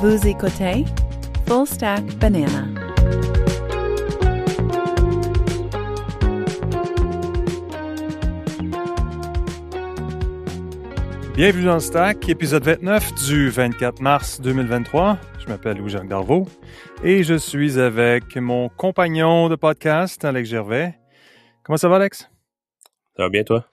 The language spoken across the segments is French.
Vous écoutez Full Stack Banana. Bienvenue dans le Stack, épisode 29 du 24 mars 2023. Je m'appelle Louis-Jacques Darvaux et je suis avec mon compagnon de podcast, Alex Gervais. Comment ça va, Alex? Ça va bien, toi?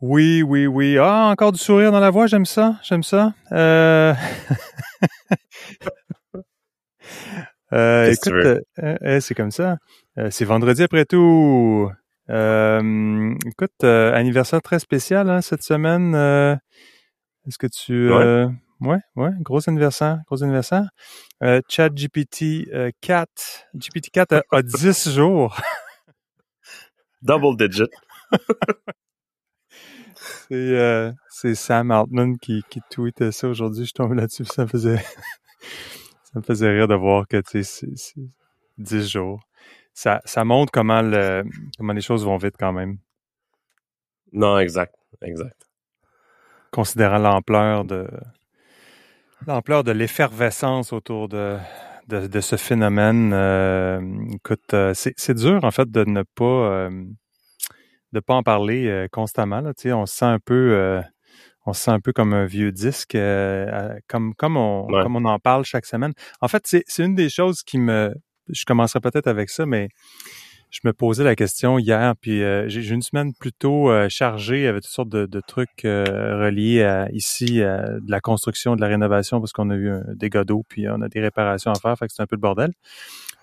Oui, oui, oui. Ah, encore du sourire dans la voix, j'aime ça, j'aime ça. Euh... euh, écoute, euh, euh, c'est comme ça. C'est vendredi après tout. écoute, anniversaire très spécial hein, cette semaine. Est-ce que tu... Ouais. ouais, ouais, gros anniversaire, gros anniversaire. Chat GPT 4, GPT 4 a, a 10 jours. Double digit. C'est Sam Altman qui, qui tweetait ça aujourd'hui. Je tombe là-dessus. Ça faisait ça me faisait rire de voir que tu sais, c'est 10 jours. Ça, ça montre comment le comment les choses vont vite quand même. Non, exact. Exact. Considérant l'ampleur de l'ampleur de l'effervescence autour de, de, de, ce phénomène. Euh, écoute, euh, c'est dur en fait de ne pas euh, de pas en parler euh, constamment. Là, on se sent un peu, on se sent un peu comme un vieux disque, euh, comme comme on Ouais. comme on en parle chaque semaine. En fait, c'est une des choses qui me, je commencerai peut-être avec ça, mais je me posais la question hier, puis euh, j'ai une semaine plutôt euh, chargée avec toutes sortes de, de trucs euh, reliés à ici à de la construction, de la rénovation, parce qu'on a eu un dégât d'eau, puis on a des réparations à faire, fait que c'est un peu le bordel.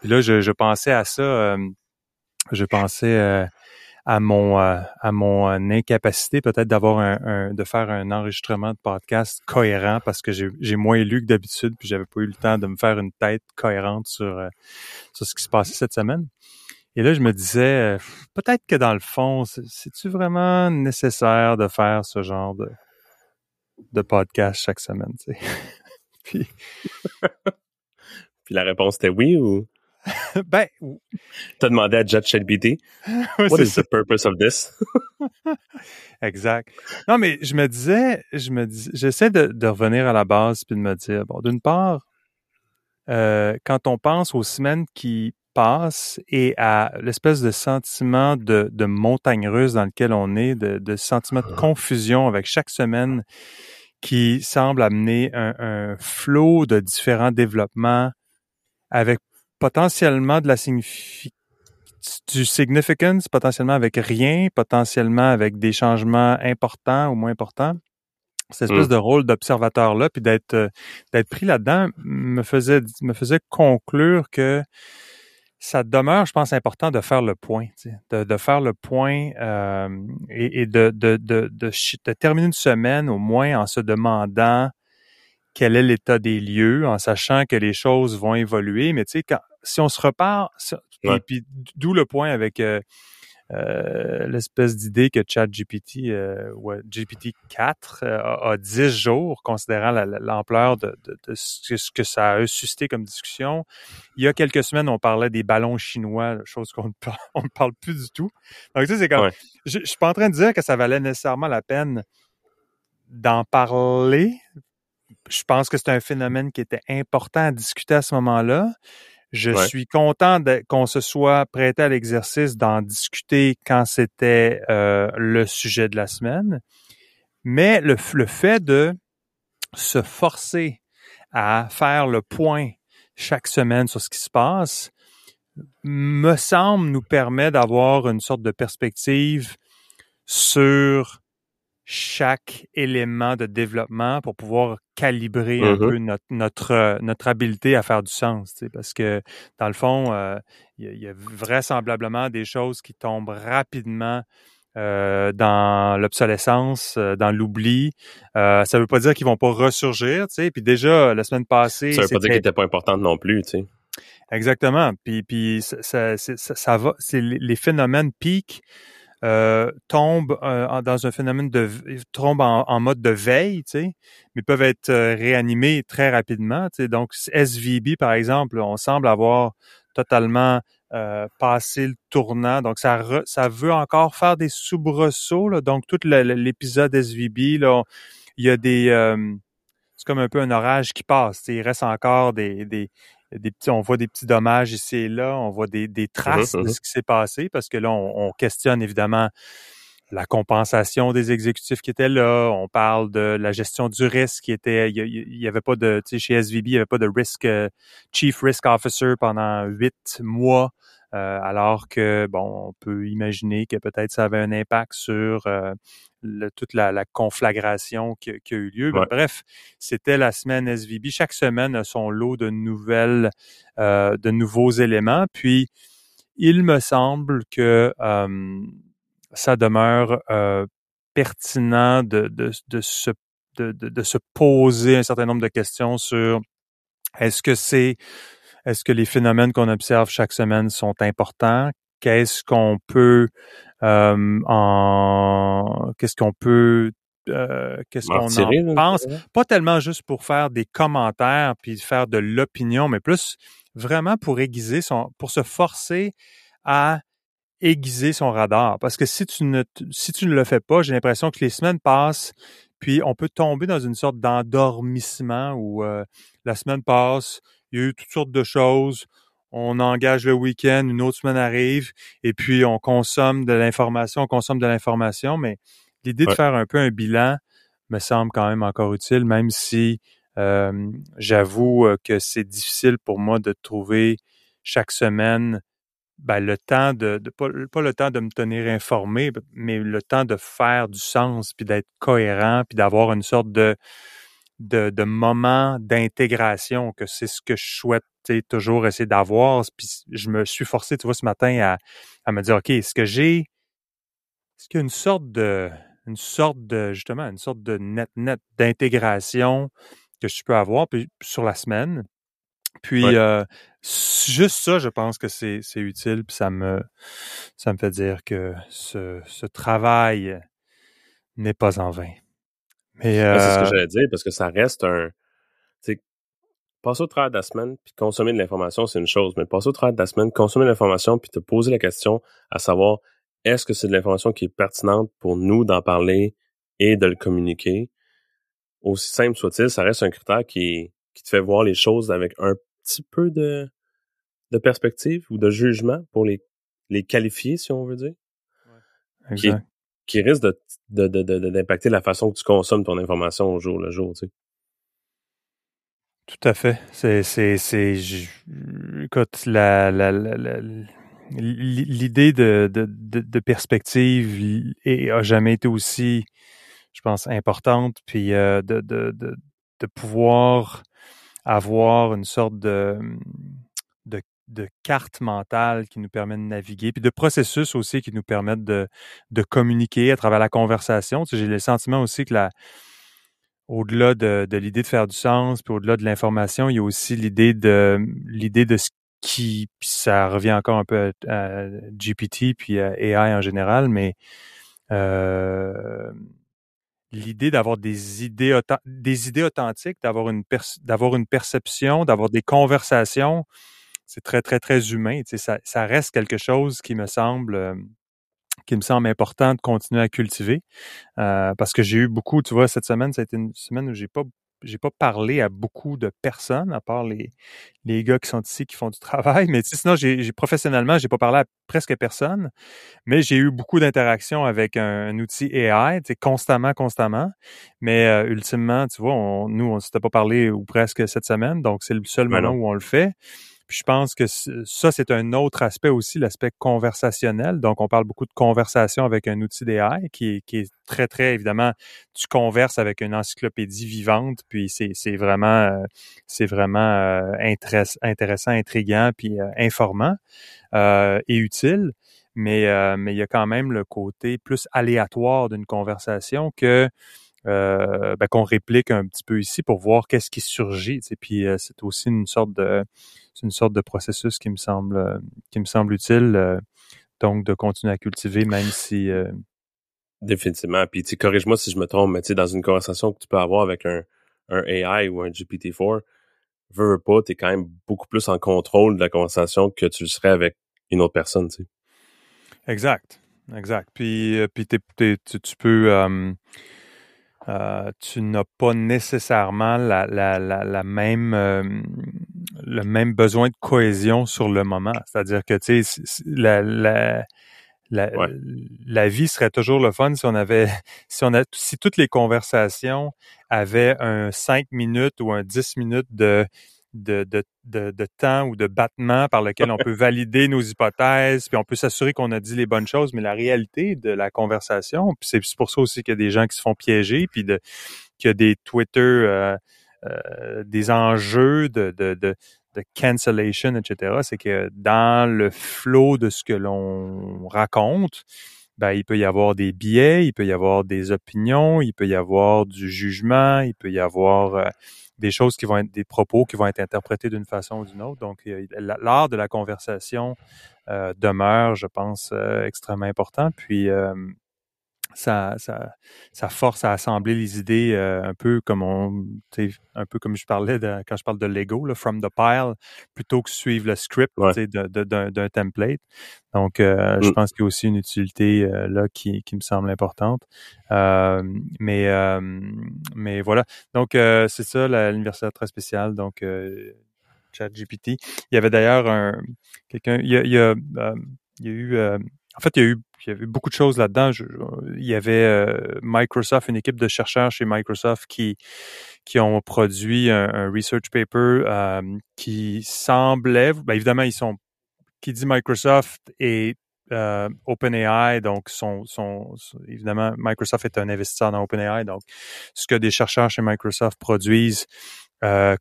Puis là, je, je pensais à ça, je pensais à mon euh, à mon euh, incapacité peut-être d'avoir un, un- de faire un enregistrement de podcast cohérent parce que j'ai moins lu que d'habitude puis j'avais pas eu le temps de me faire une tête cohérente sur euh, sur ce qui se passait cette semaine. Et là je me disais peut-être que dans le fond c'est- c'est-tu vraiment nécessaire de faire ce genre de de podcast chaque semaine, tu sais? puis Puis la réponse était oui ou? ben t'as demandé à ChatGPT What is ça. the purpose of this? Exact. Non, mais je me disais, je me dis, j'essaie de, de revenir à la base puis de me dire, bon, d'une part, euh, quand on pense aux semaines qui passent et à l'espèce de sentiment de, de montagne russe dans lequel on est, de, de sentiment de confusion avec chaque semaine qui semble amener un, un flot de différents développements avec potentiellement de la signifi- du significance, potentiellement avec rien, potentiellement avec des changements importants ou moins importants. Cette espèce Mm. de rôle d'observateur-là, puis d'être euh, d'être pris là-dedans, me faisait me faisait conclure que ça demeure, je pense, important de faire le point, tu sais, de, de faire le point euh, et, et de, de, de terminer une semaine au moins en se demandant quel est l'état des lieux, en sachant que les choses vont évoluer. Mais tu sais, quand, si on se repart, et puis d'où le point avec euh, euh, l'espèce d'idée que ChatGPT, euh, ouais, GPT-4 euh, a, a 10 jours, considérant la- la- l'ampleur de, de, de ce que- ça a suscité comme discussion. Il y a quelques semaines, on parlait des ballons chinois, chose qu'on ne parle, on ne parle plus du tout. Donc, tu sais, c'est comme, Ouais. je, je suis pas en train de dire que ça valait nécessairement la peine d'en parler. Je pense que c'est un phénomène qui était important à discuter à ce moment-là. Je Ouais. suis content qu'on se soit prêté à l'exercice d'en discuter quand c'était euh, le sujet de la semaine. Mais le, le fait de se forcer à faire le point chaque semaine sur ce qui se passe me semble nous permet d'avoir une sorte de perspective sur chaque élément de développement pour pouvoir calibrer un Mhm. peu notre notre euh, notre habileté à faire du sens, tu sais, parce que dans le fond, euh, il y, a- il y a vraisemblablement des choses qui tombent rapidement euh, dans l'obsolescence, euh, dans l'oubli. Euh, ça veut pas dire qu'ils vont pas ressurgir, tu sais. Puis déjà la semaine passée, Ça veut pas dire qu'elle était pas importante non plus, tu sais. Exactement. Puis, puis ça, ça, ça, va. Les phénomènes piquent, euh, tombent euh, dans un phénomène de tombent en, mode de veille, mais peuvent être euh, réanimés très rapidement. Tu. Donc SVB par exemple, on semble avoir totalement euh, passé le tournant. Donc ça veut encore faire des soubresauts. Donc tout l'épisode SVB il y a des euh, c'est comme un peu un orage qui passe. il reste encore des, des petits, on voit des petits dommages ici et là, on voit des, des traces Mhm, de mhm. ce qui s'est passé parce que là, on, on questionne évidemment la compensation des exécutifs qui étaient là. On parle de la gestion du risque qui était, il y, il y avait pas de, tu sais, chez SVB, il y avait pas de risk, euh, chief risk officer pendant huit mois. Euh, alors que, bon, on peut imaginer que peut-être ça avait un impact sur euh, le- toute la, la conflagration qui, qui a eu lieu. Mais bref, c'était la semaine SVB. Chaque semaine a son lot de nouvelles, euh, de nouveaux éléments. Puis, il me semble que euh, ça demeure euh, pertinent de, de, de, se, de, de, de se poser un certain nombre de questions sur est-ce que c'est est-ce que les phénomènes qu'on observe chaque semaine sont importants? Qu'est-ce qu'on peut euh, en qu'est-ce qu'on peut euh, qu'est-ce qu'on en pense? Pas tellement juste pour faire des commentaires puis faire de l'opinion, mais plus vraiment pour aiguiser son pour se forcer à aiguiser son radar. Parce que si tu ne si tu ne le fais pas, j'ai l'impression que les semaines passent, puis on peut tomber dans une sorte d'endormissement où euh, la semaine passe, il y a eu toutes sortes de choses, on engage le week-end, une autre semaine arrive, et puis on consomme de l'information, on consomme de l'information, mais l'idée de faire un peu un bilan me semble quand même encore utile, même si euh, j'avoue que c'est difficile pour moi de trouver chaque semaine ben, le temps de, de pas, pas le temps de me tenir informé, mais le temps de faire du sens, puis d'être cohérent, puis d'avoir une sorte de, de, de moment d'intégration, que c'est ce que je souhaite toujours essayer d'avoir. Puis je me suis forcé, tu vois, ce matin à, à me dire, OK, est-ce que j'ai est-ce qu'il y a une sorte de une sorte de justement une sorte de net net d'intégration que je peux avoir puis, sur la semaine. Puis Ouais. euh, juste ça, je pense que c'est c'est utile puis ça me ça me fait dire que ce, ce travail n'est pas en vain. Mais c'est ce que euh, j'allais dire, parce que ça reste un. Passer au travers de la semaine, puis consommer de l'information, c'est une chose, mais passer au travers de la semaine, consommer de l'information, puis te poser la question à savoir est-ce que c'est de l'information qui est pertinente pour nous d'en parler et de le communiquer? Aussi simple soit-il, ça reste un critère qui, qui te fait voir les choses avec un petit peu de, de perspective ou de jugement pour les, les qualifier, si on veut dire, qui, exact. qui risque de, de, de, de- d'impacter la façon que tu consommes ton information au jour le jour. Tu sais. Tout à fait. C'est, c'est, c'est, écoute, la, la, la- l'idée de, de, de, perspective a jamais été aussi, je pense, importante. Puis euh, de, de, pouvoir avoir une sorte de, de, carte mentale qui nous permet de naviguer, puis de processus aussi qui nous permettent de, de communiquer à travers la conversation. J'ai le sentiment aussi que la, au-delà de, de l'idée de faire du sens, puis au-delà de l'information, il y a aussi l'idée de l'idée de ce qui, ça revient encore un peu à, GPT puis à AI en général, mais euh, l'idée d'avoir des idées des idées authentiques, d'avoir une d'avoir une perception, d'avoir des conversations, c'est très très très humain. Ça reste quelque chose qui me semble euh, qui me semble important de continuer à cultiver. Euh, parce que j'ai eu beaucoup, tu vois, cette semaine, ça a été une semaine où j'ai pas j'ai pas parlé à beaucoup de personnes, à part les, les gars qui sont ici, qui font du travail. Mais sinon, j'ai, professionnellement, j'ai pas parlé à presque personne. Mais j'ai eu beaucoup d'interactions avec un, un outil AI, constamment, constamment. Mais euh, ultimement, tu vois, on, nous, on s'était pas parlé ou presque cette semaine, donc c'est le seul Ben moment où on le fait. Puis je pense que ça, c'est un autre aspect aussi, l'aspect conversationnel. Donc, on parle beaucoup de conversation avec un outil d'AI qui est, très, très, évidemment, tu converses avec une encyclopédie vivante, puis c'est vraiment, euh, c'est vraiment euh, intéress- intéressant, intriguant, puis euh, informant euh, et utile. Mais, euh, mais il y a quand même le côté plus aléatoire d'une conversation que euh, ben, qu'on réplique un petit peu ici pour voir qu'est-ce qui surgit. tu sais. Puis euh, c'est aussi une sorte de une sorte de processus qui me semble euh, qui me semble utile. euh, donc de continuer à cultiver, même si Définitivement. Puis, tu corrige-moi si je me trompe, mais tu sais, dans une conversation que tu peux avoir avec un, un AI ou un GPT-4, veux, veux pas, t'es quand même beaucoup plus en contrôle de la conversation que tu le serais avec une autre personne, tu sais. exact, exact. Puis puis tu peux euh, tu n'as pas nécessairement la, la, la, même euh, le même besoin de cohésion sur le moment. C'est-à-dire que tu sais, la, la, la, la, vie serait toujours le fun si on avait si on a si toutes les conversations avaient un 5 minutes ou un 10 minutes de de, de, de, temps ou de battement par lequel on peut valider nos hypothèses, puis on peut s'assurer qu'on a dit les bonnes choses, mais la réalité de la conversation, puis c'est pour ça aussi qu'il y a des gens qui se font piéger, puis de, qu'il y a des Twitter, euh, euh, des enjeux de, de, de, de cancellation, etc., c'est que dans le flot de ce que l'on raconte, ben, il peut y avoir des biais, il peut y avoir des opinions, il peut y avoir du jugement, il peut y avoir euh, des choses qui vont être des propos qui vont être interprétés d'une façon ou d'une autre. Donc, l'art de la conversation euh, demeure, je pense, euh, extrêmement important. Puis, euh, ça, ça, ça force à assembler les idées euh, un peu comme on, un peu comme je parlais de, quand je parle de Lego, là, from the pile, plutôt que suivre le script d'un template. Donc, euh, je mm. pense qu'il y a aussi une utilité euh, là qui, qui me semble importante. mais, mais voilà. Donc, c'est ça, l'université très spéciale. Donc, ChatGPT. Il y avait d'ailleurs un quelqu'un. Il y a, il y a, il y a eu. En fait, il y a eu il y avait beaucoup de choses là-dedans. il y avait euh, Microsoft, une équipe de chercheurs chez Microsoft qui qui ont produit un, research paper euh, qui semblait, bien évidemment, ils sont, qui dit Microsoft et euh, OpenAI, donc son, son, évidemment, Microsoft est un investisseur dans OpenAI, donc ce que des chercheurs chez Microsoft produisent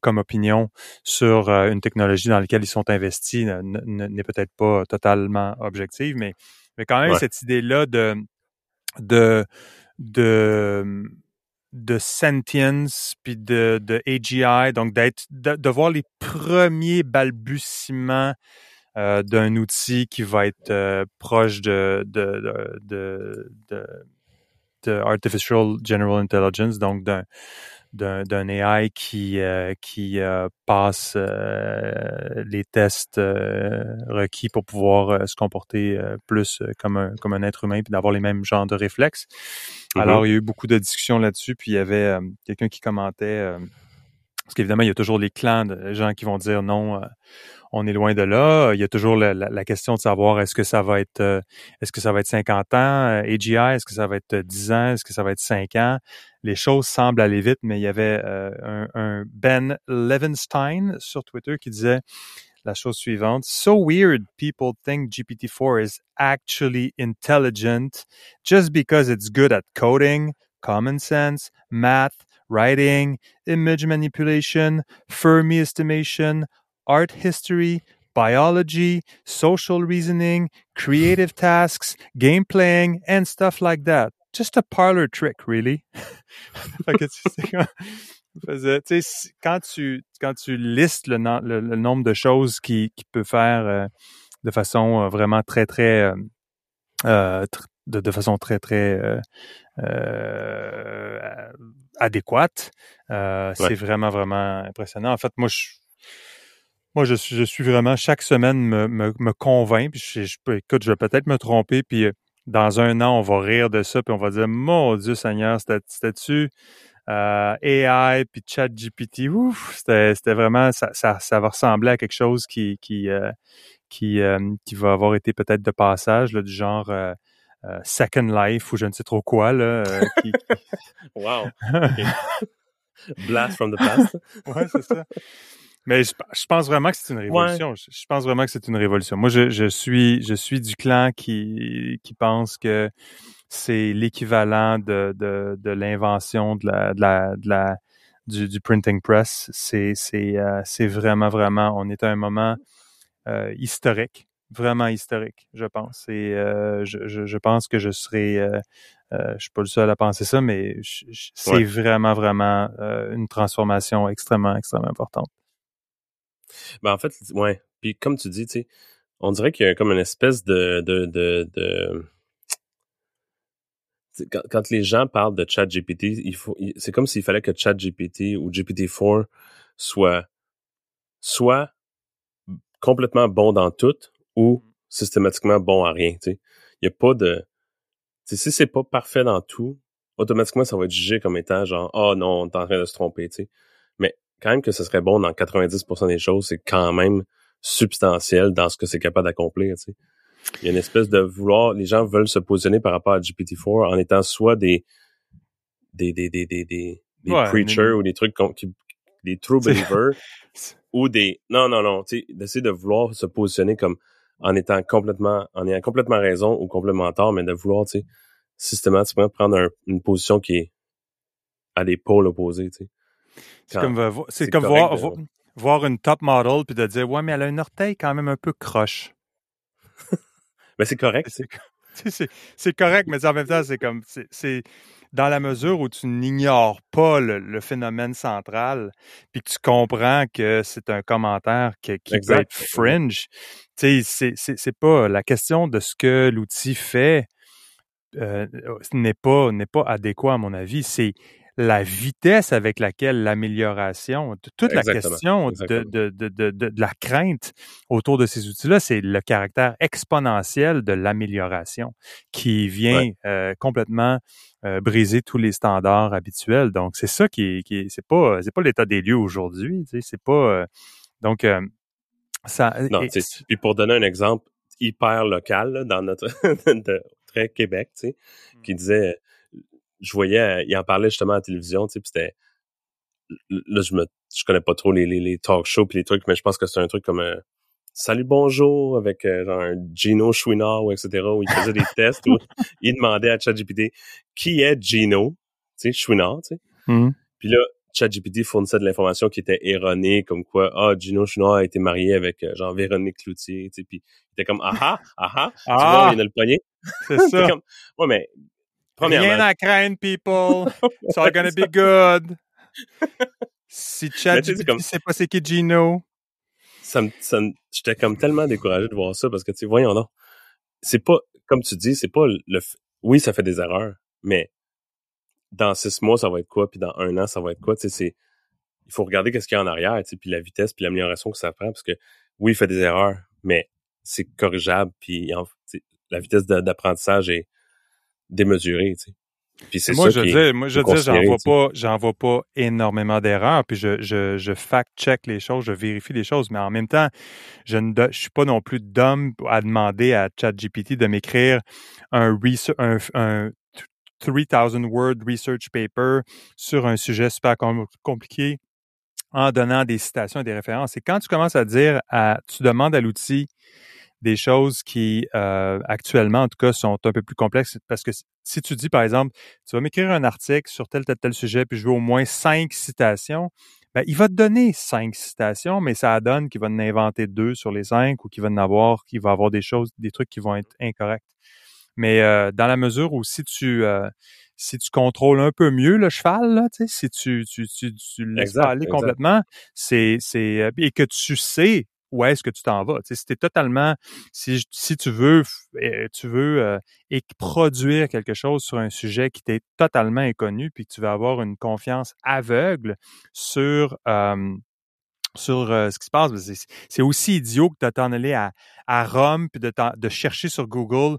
comme opinion sur une technologie dans laquelle ils sont investis n'est peut-être pas totalement objective, mais mais quand même, cette idée-là de, de, de, de sentience, puis de, de AGI, donc d'être, de, voir les premiers balbutiements euh, d'un outil qui va être euh, proche de, de, de, de, de, Artificial General Intelligence, donc d'un d'un AI qui euh, qui euh, passe euh, les tests requis pour pouvoir se comporter plus comme un comme un être humain puis d'avoir les mêmes genres de réflexes. Mm-hmm. Alors il y a eu beaucoup de discussions là-dessus puis il y avait quelqu'un qui commentait parce qu'évidemment il y a toujours les clans de gens qui vont dire non on est loin de là. Il y a toujours la, question de savoir est-ce que ça va être est-ce que ça va être 50 ans AGI, est-ce que ça va être 10 ans, est-ce que ça va être 5 ans? Les choses semblent aller vite, mais il y avait euh, un, un, Ben Levenstein sur Twitter qui disait la chose suivante. So weird people think GPT-4 is actually intelligent just because it's good at coding, common sense, math, writing, image manipulation, Fermi estimation, art history, biology, social reasoning, creative tasks, game playing, and stuff like that just a parlor trick, really. quand tu quand tu listes le, le, nombre de choses qu'il qui peut faire euh, de façon euh, vraiment très très euh, euh de, de, façon très très adéquate, c'est vraiment vraiment impressionnant. En fait, moi je moi, je suis, je suis vraiment chaque semaine me, me, me convainc. Puis je, je, écoute, je vais peut-être me tromper. Puis dans un an, on va rire de ça, puis on va dire, mon Dieu Seigneur, c'était-tu euh, AI, puis ChatGPT, ouf, c'était vraiment, ça, ça, ça, va ressembler à quelque chose qui, qui, euh, qui, euh, qui va avoir été peut-être de passage, là, du genre euh, Second Life ou je ne sais trop quoi. Là, qui, wow! Blast from the past. ouais, c'est ça. Mais je, pense vraiment que c'est une révolution. Je, pense vraiment que c'est une révolution. Moi, je, je, suis je suis du clan qui qui pense que c'est l'équivalent de, de, de l'invention de la, de la, de la du, du printing press. C'est c'est euh, c'est vraiment vraiment. On est à un moment euh, historique, vraiment historique, je pense. Et euh, je, je, je, pense que je serai euh, je suis pas le seul à penser ça, mais c'est vraiment, vraiment une transformation extrêmement, extrêmement importante. Ben, en fait, ouais. Puis comme tu dis, tu sais, on dirait qu'il y a comme une espèce de, de, de, de... Quand, quand, les gens parlent de ChatGPT, il faut, c'est comme s'il fallait que ChatGPT ou GPT-4 soit soit complètement bon dans tout ou systématiquement bon à rien. Tu sais, il y a pas de, tu sais, si c'est pas parfait dans tout, automatiquement, ça va être jugé comme étant genre, oh non, on est en train de se tromper, tu sais. Mais quand même que ce serait bon dans 90% des choses, c'est quand même substantiel dans ce que c'est capable d'accomplir, tu sais. Il y a une espèce de vouloir, les gens veulent se positionner par rapport à GPT-4 en étant soit des, des, des, des, des, des, preachers ou des trucs qui, des true believers ou des, non, non, non, tu sais, d'essayer de vouloir se positionner comme en étant complètement, en ayant complètement raison ou complémentaire, mais de vouloir, tu sais, systématiquement prendre une position qui est à des pôles opposés, tu sais. C'est comme, c'est comme voir, voir une top model puis de dire, ouais, mais elle a un orteil quand même un peu croche. mais c'est correct. C'est correct, mais en même temps, c'est comme, c'est dans la mesure où tu n'ignores pas le, phénomène central, puis que tu comprends que c'est un commentaire qui peut être fringe, tu sais, c'est pas la question de ce que l'outil fait euh, n'est pas n'est pas adéquat à mon avis. C'est la vitesse avec laquelle l'amélioration, toute la question de, de, de, de, la crainte autour de ces outils-là, c'est le caractère exponentiel de l'amélioration qui vient euh, complètement euh, briser tous les standards habituels. Donc, c'est ça qui est, qui c'est pas, c'est pas l'état des lieux aujourd'hui. Tu sais, c'est pas, euh, donc, ça. Non, puis pour donner un exemple hyper local dans notre très Québec, tu sais, qui mmh. disait je voyais, euh, il en parlait justement à la télévision, tu sais, c'était là je me je connais pas trop les, les, les talk shows puis les trucs, mais je pense que c'est un truc comme un Salut bonjour avec euh, genre un Gino Chouinard ou etc. où il faisait des tests où il demandait à ChatGPT qui est Gino, tu sais, Chouinard, tu sais. Mmh. Puis là, ChatGPT fournissait de l'information qui était erronée, comme quoi, ah, Gino Chouinard a été marié avec euh, genre Véronique Cloutier, tu sais, puis il était comme, ah ah, ah ah, tu vois, il a le poignet. C'est ça. comme, ouais, mais Rien à craindre, people. It's all gonna be good. Si ChatGPT sait pas c'est qui Gino? Ça me, ça j'étais comme tellement découragé de voir ça parce que, tu sais, voyons non. C'est pas, comme tu dis, c'est pas le, oui, ça fait des erreurs, mais dans six mois, ça va être quoi, puis dans un an, ça va être quoi, tu sais, c'est, il faut regarder qu'est-ce qu'il y a en arrière, tu sais, puis la vitesse, puis l'amélioration que ça prend, parce que oui, il fait des erreurs, mais c'est corrigeable, puis la vitesse d'apprentissage est, démesuré, tu sais. Puis c'est moi, je dis, moi, je dis, j'en vois pas, j'en vois pas énormément d'erreurs, puis je, je, je fact-check les choses, je vérifie les choses, mais en même temps, je ne je suis pas non plus d'homme à demander à ChatGPT de m'écrire un, un, un 3000 word research paper sur un sujet super compliqué en donnant des citations et des références. Et quand tu commences à dire, à, tu demandes à l'outil des choses qui, euh, actuellement, en tout cas, sont un peu plus complexes. Parce que si tu dis, par exemple, tu vas m'écrire un article sur tel, tel, tel sujet, puis je veux au moins cinq citations, ben, il va te donner cinq citations, mais ça donne qu'il va en inventer deux sur les cinq ou qu'il va en avoir, qu'il va avoir des choses, des trucs qui vont être incorrects. Mais euh, dans la mesure où si tu euh, si tu contrôles un peu mieux le cheval, là, si tu, tu, tu, tu laisses aller complètement, c'est, c'est, et que tu sais où est-ce que tu t'en vas. si tu totalement, si, si tu veux, eh, tu veux euh, produire quelque chose sur un sujet qui t'est totalement inconnu, puis que tu vas avoir une confiance aveugle sur sur euh, ce qui se passe. C'est aussi idiot que de t'en aller à, à Rome puis de, de chercher sur Google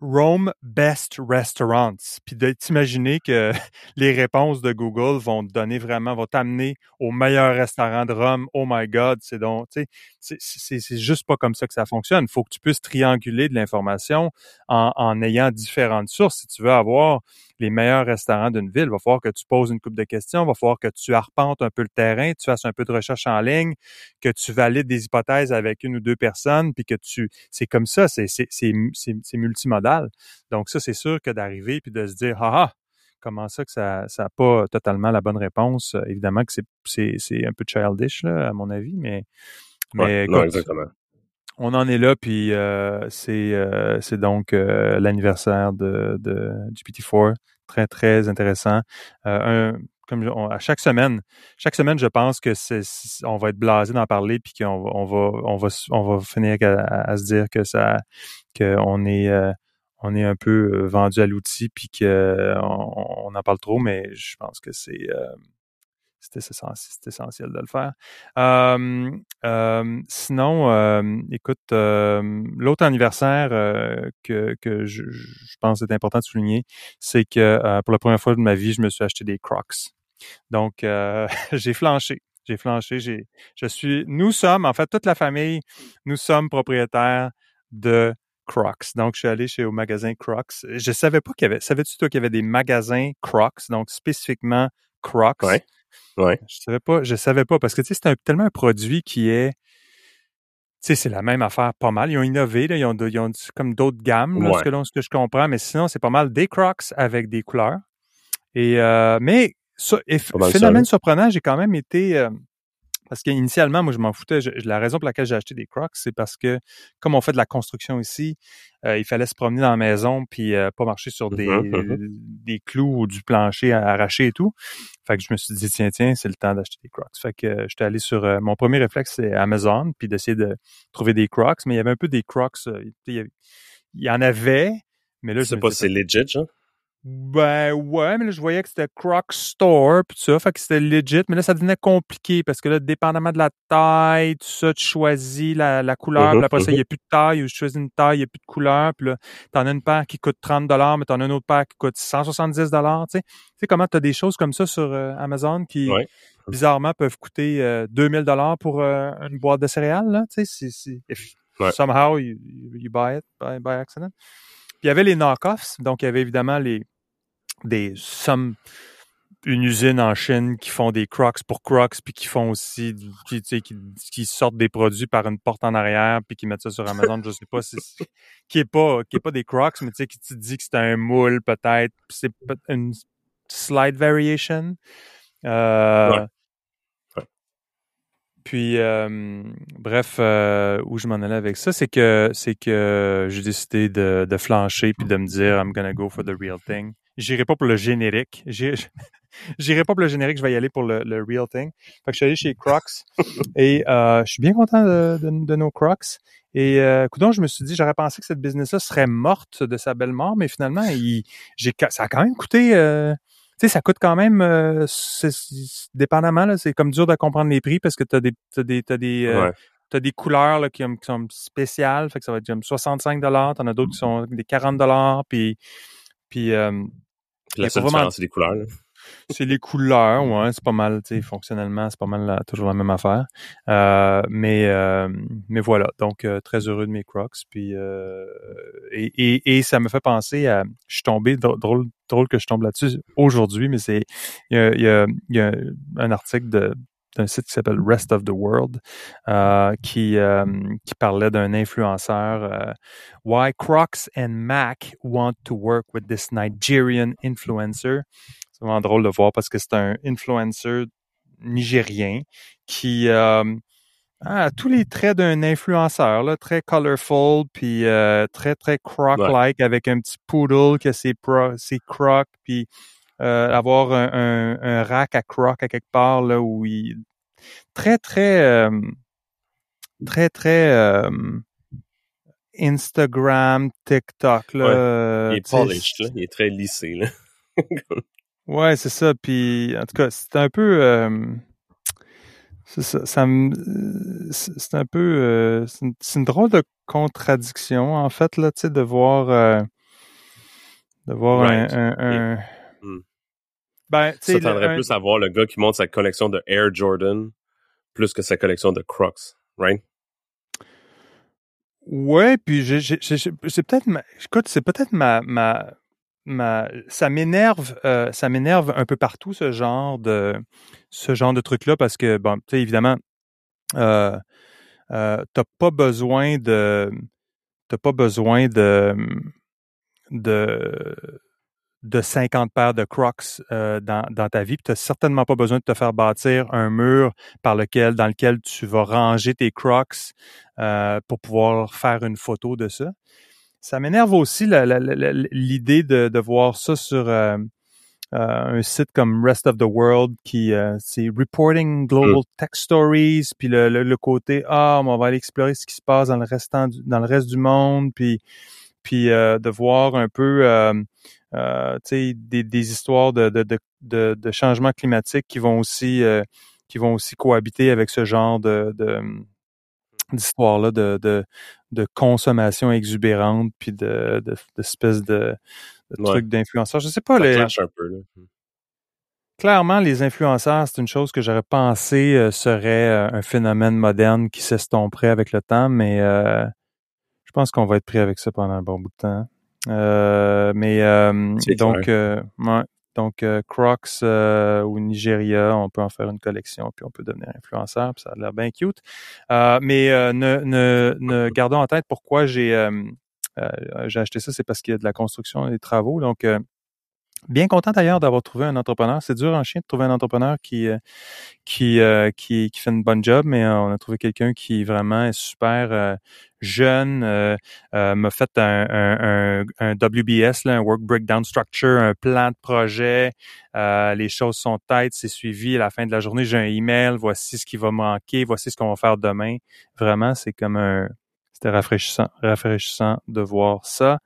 Rome Best Restaurants, puis de t'imaginer que les réponses de Google vont te donner vraiment, vont t'amener au meilleur restaurant de Rome. Oh my God, c'est donc, tu sais, c'est juste pas comme ça que ça fonctionne. Il faut que tu puisses trianguler de l'information en, en ayant différentes sources si tu veux avoir les meilleurs restaurants d'une ville. Il va falloir que tu poses une coupe de questions, il va falloir que tu arpentes un peu le terrain, tu fasses un peu de recherche en ligne, que tu valides des hypothèses avec une ou deux personnes, puis que tu... C'est comme ça, c'est multimodal. Donc ça, c'est sûr que d'arriver puis de se dire, ah, ah comment ça que ça n'a pas totalement la bonne réponse? Évidemment que c'est un peu childish, là, à mon avis, mais... mais non, exactement on en est là, puis euh, c'est euh, c'est donc euh, l'anniversaire de, de GPT-4. Très, très intéressant. un, comme à chaque semaine, chaque semaine, je pense que c'est on va être blasé d'en parler, puis qu'on va on va on va on va finir à, se dire que ça qu'on est on est un peu vendu à l'outil, puis qu'on on en parle trop, mais je pense que c'est c'est essentiel de le faire. Euh, euh, sinon, euh, écoute, l'autre anniversaire que, que je, je, pense est important de souligner, c'est que pour la première fois de ma vie, je me suis acheté des Crocs. Donc, j'ai flanché. J'ai flanché. J'ai, je suis, nous sommes, en fait, toute la famille, nous sommes propriétaires de Crocs. Donc, je suis allé chez au magasin Crocs. Je savais pas qu'il y avait. Savais-tu toi qu'il y avait des magasins Crocs, donc spécifiquement Crocs? Ouais. Ouais. Je savais pas. Je savais pas parce que tu sais, c'est tellement un produit qui est. Tu sais, c'est la même affaire pas mal. Ils ont innové, là, ils, ont, ils ont comme d'autres gammes, là, ce, que, ce, que, je comprends, mais sinon, c'est pas mal des Crocs avec des couleurs. Et euh, mais ça, phénomène surprenant, j'ai quand même été. Euh, parce qu'initialement, moi, je m'en foutais. la raison pour laquelle j'ai acheté des Crocs, c'est parce que, comme on fait de la construction ici, euh, il fallait se promener dans la maison puis euh, pas marcher sur des, mmh mmh des clous ou du plancher arraché et tout. Fait que je me suis dit, tiens, tiens, c'est le temps d'acheter des Crocs. Fait que euh, j'étais allé sur... mon premier réflexe, c'est Amazon, puis d'essayer de trouver des Crocs. Mais il y avait un peu des Crocs... il y en avait, mais là... Je sais pas si c'est legit, genre? Ben ouais, mais là, je voyais que c'était Croc Store, puis tout ça, fait que c'était legit, mais là, ça devenait compliqué parce que là, dépendamment de la taille, tout ça, tu choisis la, la couleur, puis après ça, il n'y a plus de taille, ou je choisis une taille, il n'y a plus de couleur, puis là, t'en as une paire qui coûte 30 mais t'en as une autre paire qui coûte 170 tu sais. Tu sais comment t'as des choses comme ça sur euh, Amazon qui, bizarrement, peuvent coûter euh, 2000 pour euh, une boîte de céréales, là, tu sais, si, somehow you, you, buy it by, by accident. Puis il y avait les knock-offs, donc il y avait évidemment les des sommes une usine en Chine qui font des Crocs pour Crocs, puis qui font aussi, qui, qui, qui, sortent des produits par une porte en arrière, puis qui mettent ça sur Amazon, je sais pas si, qui est pas, qui est pas des Crocs, mais tu sais, qui te dit que c'est un moule peut-être, c'est une slight variation. Euh, Puis, euh, bref, euh, où je m'en allais avec ça, c'est que c'est que j'ai décidé de, de flancher puis de me dire I'm gonna go for the real thing. J'irai pas pour le générique. J'irai pas pour le générique, je vais y aller pour le, le real thing. Fait que je suis allé chez Crocs et euh, je suis bien content de, de, nos Crocs. Et euh, coudon, je me suis dit, j'aurais pensé que cette business-là serait morte de sa belle mort, mais finalement, il, j'ai, ça a quand même coûté. Euh, tu sais, ça coûte quand même, euh, dépendamment, là, c'est comme dur de comprendre les prix parce que tu as des, t'as des, t'as des, euh, t'as des couleurs là, qui, qui, sont spéciales, fait que ça va être comme 65 dollars, t'en as d'autres qui sont des 40 dollars, puis puis euh, la seule différence, c'est les couleurs. C'est les couleurs, ouais, c'est pas mal, tu sais, fonctionnellement, c'est pas mal toujours la même affaire. Euh, mais euh, mais voilà, donc euh, très heureux de mes Crocs. Puis et, et, et, ça me fait penser à, je suis tombé drôle drôle que je tombe là-dessus aujourd'hui, mais c'est il y a, y, a, y a un article de d'un site qui s'appelle Rest of the World, euh, qui, euh, qui parlait d'un influenceur. Euh, Why Crocs and Mac want to work with this Nigerian influencer. C'est vraiment drôle de voir parce que c'est un influencer nigérien qui a tous les traits d'un influenceur, là, très colorful, puis très, très croc-like, avec un petit poodle qui a ses, ses crocs, puis euh, avoir un, un, rack à croc à quelque part là où il très très euh, très très euh, Instagram, TikTok là. il est polished là, il est très lissé là. ouais, c'est ça. Puis en tout cas, c'est un peu c'est ça, ça c'est un peu c'est une, drôle de contradiction en fait là, tu sais de voir de voir un, Hmm. Ben, ça tendrait plus à voir le gars qui monte sa collection de Air Jordan plus que sa collection de Crocs, right? Ouais, puis c'est peut-être écoute, c'est peut-être ma, ma, ma, ça m'énerve, euh, ça m'énerve un peu partout ce genre de, ce genre de truc là parce que bon, tu sais évidemment, euh, euh, t'as pas besoin de, t'as pas besoin de, de de 50 paires de Crocs euh, dans, dans, ta vie. Tu n'as certainement pas besoin de te faire bâtir un mur par lequel, dans lequel tu vas ranger tes Crocs euh, pour pouvoir faire une photo de ça. Ça m'énerve aussi l'idée de, de, voir ça sur euh, un site comme Rest of the World qui c'est Reporting Global mm. Tech Stories, puis le, le, côté ah on va aller explorer ce qui se passe dans le restant dans le reste du monde, puis puis de voir un peu euh, des, des histoires de, de, de, de, changement climatique qui vont aussi qui vont aussi cohabiter avec ce genre de, d'histoire-là de, de, de, consommation exubérante puis de, d'espèces de, de, trucs d'influenceurs. Je sais pas. les... un peu, là. Clairement, les influenceurs, c'est une chose que j'aurais pensé euh, serait euh, un phénomène moderne qui s'estomperait avec le temps, mais euh, je pense qu'on va être pris avec ça pendant un bon bout de temps. Mais donc, donc Crocs ou Nigeria, on peut en faire une collection, puis on peut devenir influenceur, puis ça a l'air bien cute. mais ne, ne, ne, gardons en tête pourquoi j'ai j'ai acheté ça, c'est parce qu'il y a de la construction et des travaux. Donc, Bien content d'ailleurs d'avoir trouvé un entrepreneur. C'est dur en chien de trouver un entrepreneur qui euh, qui, euh, qui, qui fait une bonne job, mais euh, on a trouvé quelqu'un qui vraiment est super jeune, m'a fait un, un, un, WBS, là, un Work Breakdown Structure, un plan de projet. les choses sont têtes, c'est suivi. À la fin de la journée, j'ai un email. Voici ce qui va manquer. Voici ce qu'on va faire demain. Vraiment, c'est comme un c'était rafraîchissant, rafraîchissant de voir ça.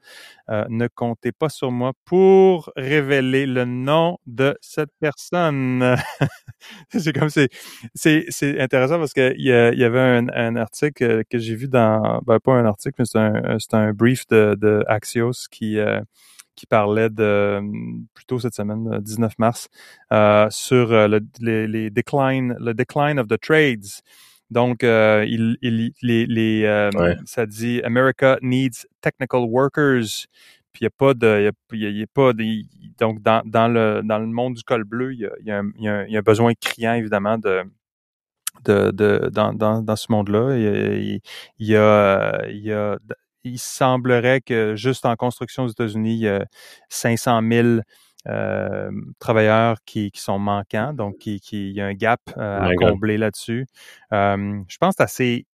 Euh, ne comptez pas sur moi pour révéler le nom de cette personne. c'est comme c'est c'est c'est intéressant parce que il y, avait un, article que j'ai vu dans ben pas un article mais c'est un c'est un brief de, de Axios qui euh, qui parlait de plutôt cette semaine 19 mars euh, sur le les, les decline le decline of the trades donc, euh, il, il, les, les euh, ça dit America needs technical workers. Puis il n'y a pas de, il y a, pas de, donc dans, dans le dans le monde du col bleu, il y a, y a, un, y a besoin criant évidemment de de, de dans, dans, dans ce monde-là. Il, il, y a, il y a il semblerait que juste en construction aux États-Unis, il y a 500 000 euh, travailleurs qui, qui, sont manquants, donc qui, qui, il y a un gap euh, à combler là-dessus. Euh, je pense que c'est assez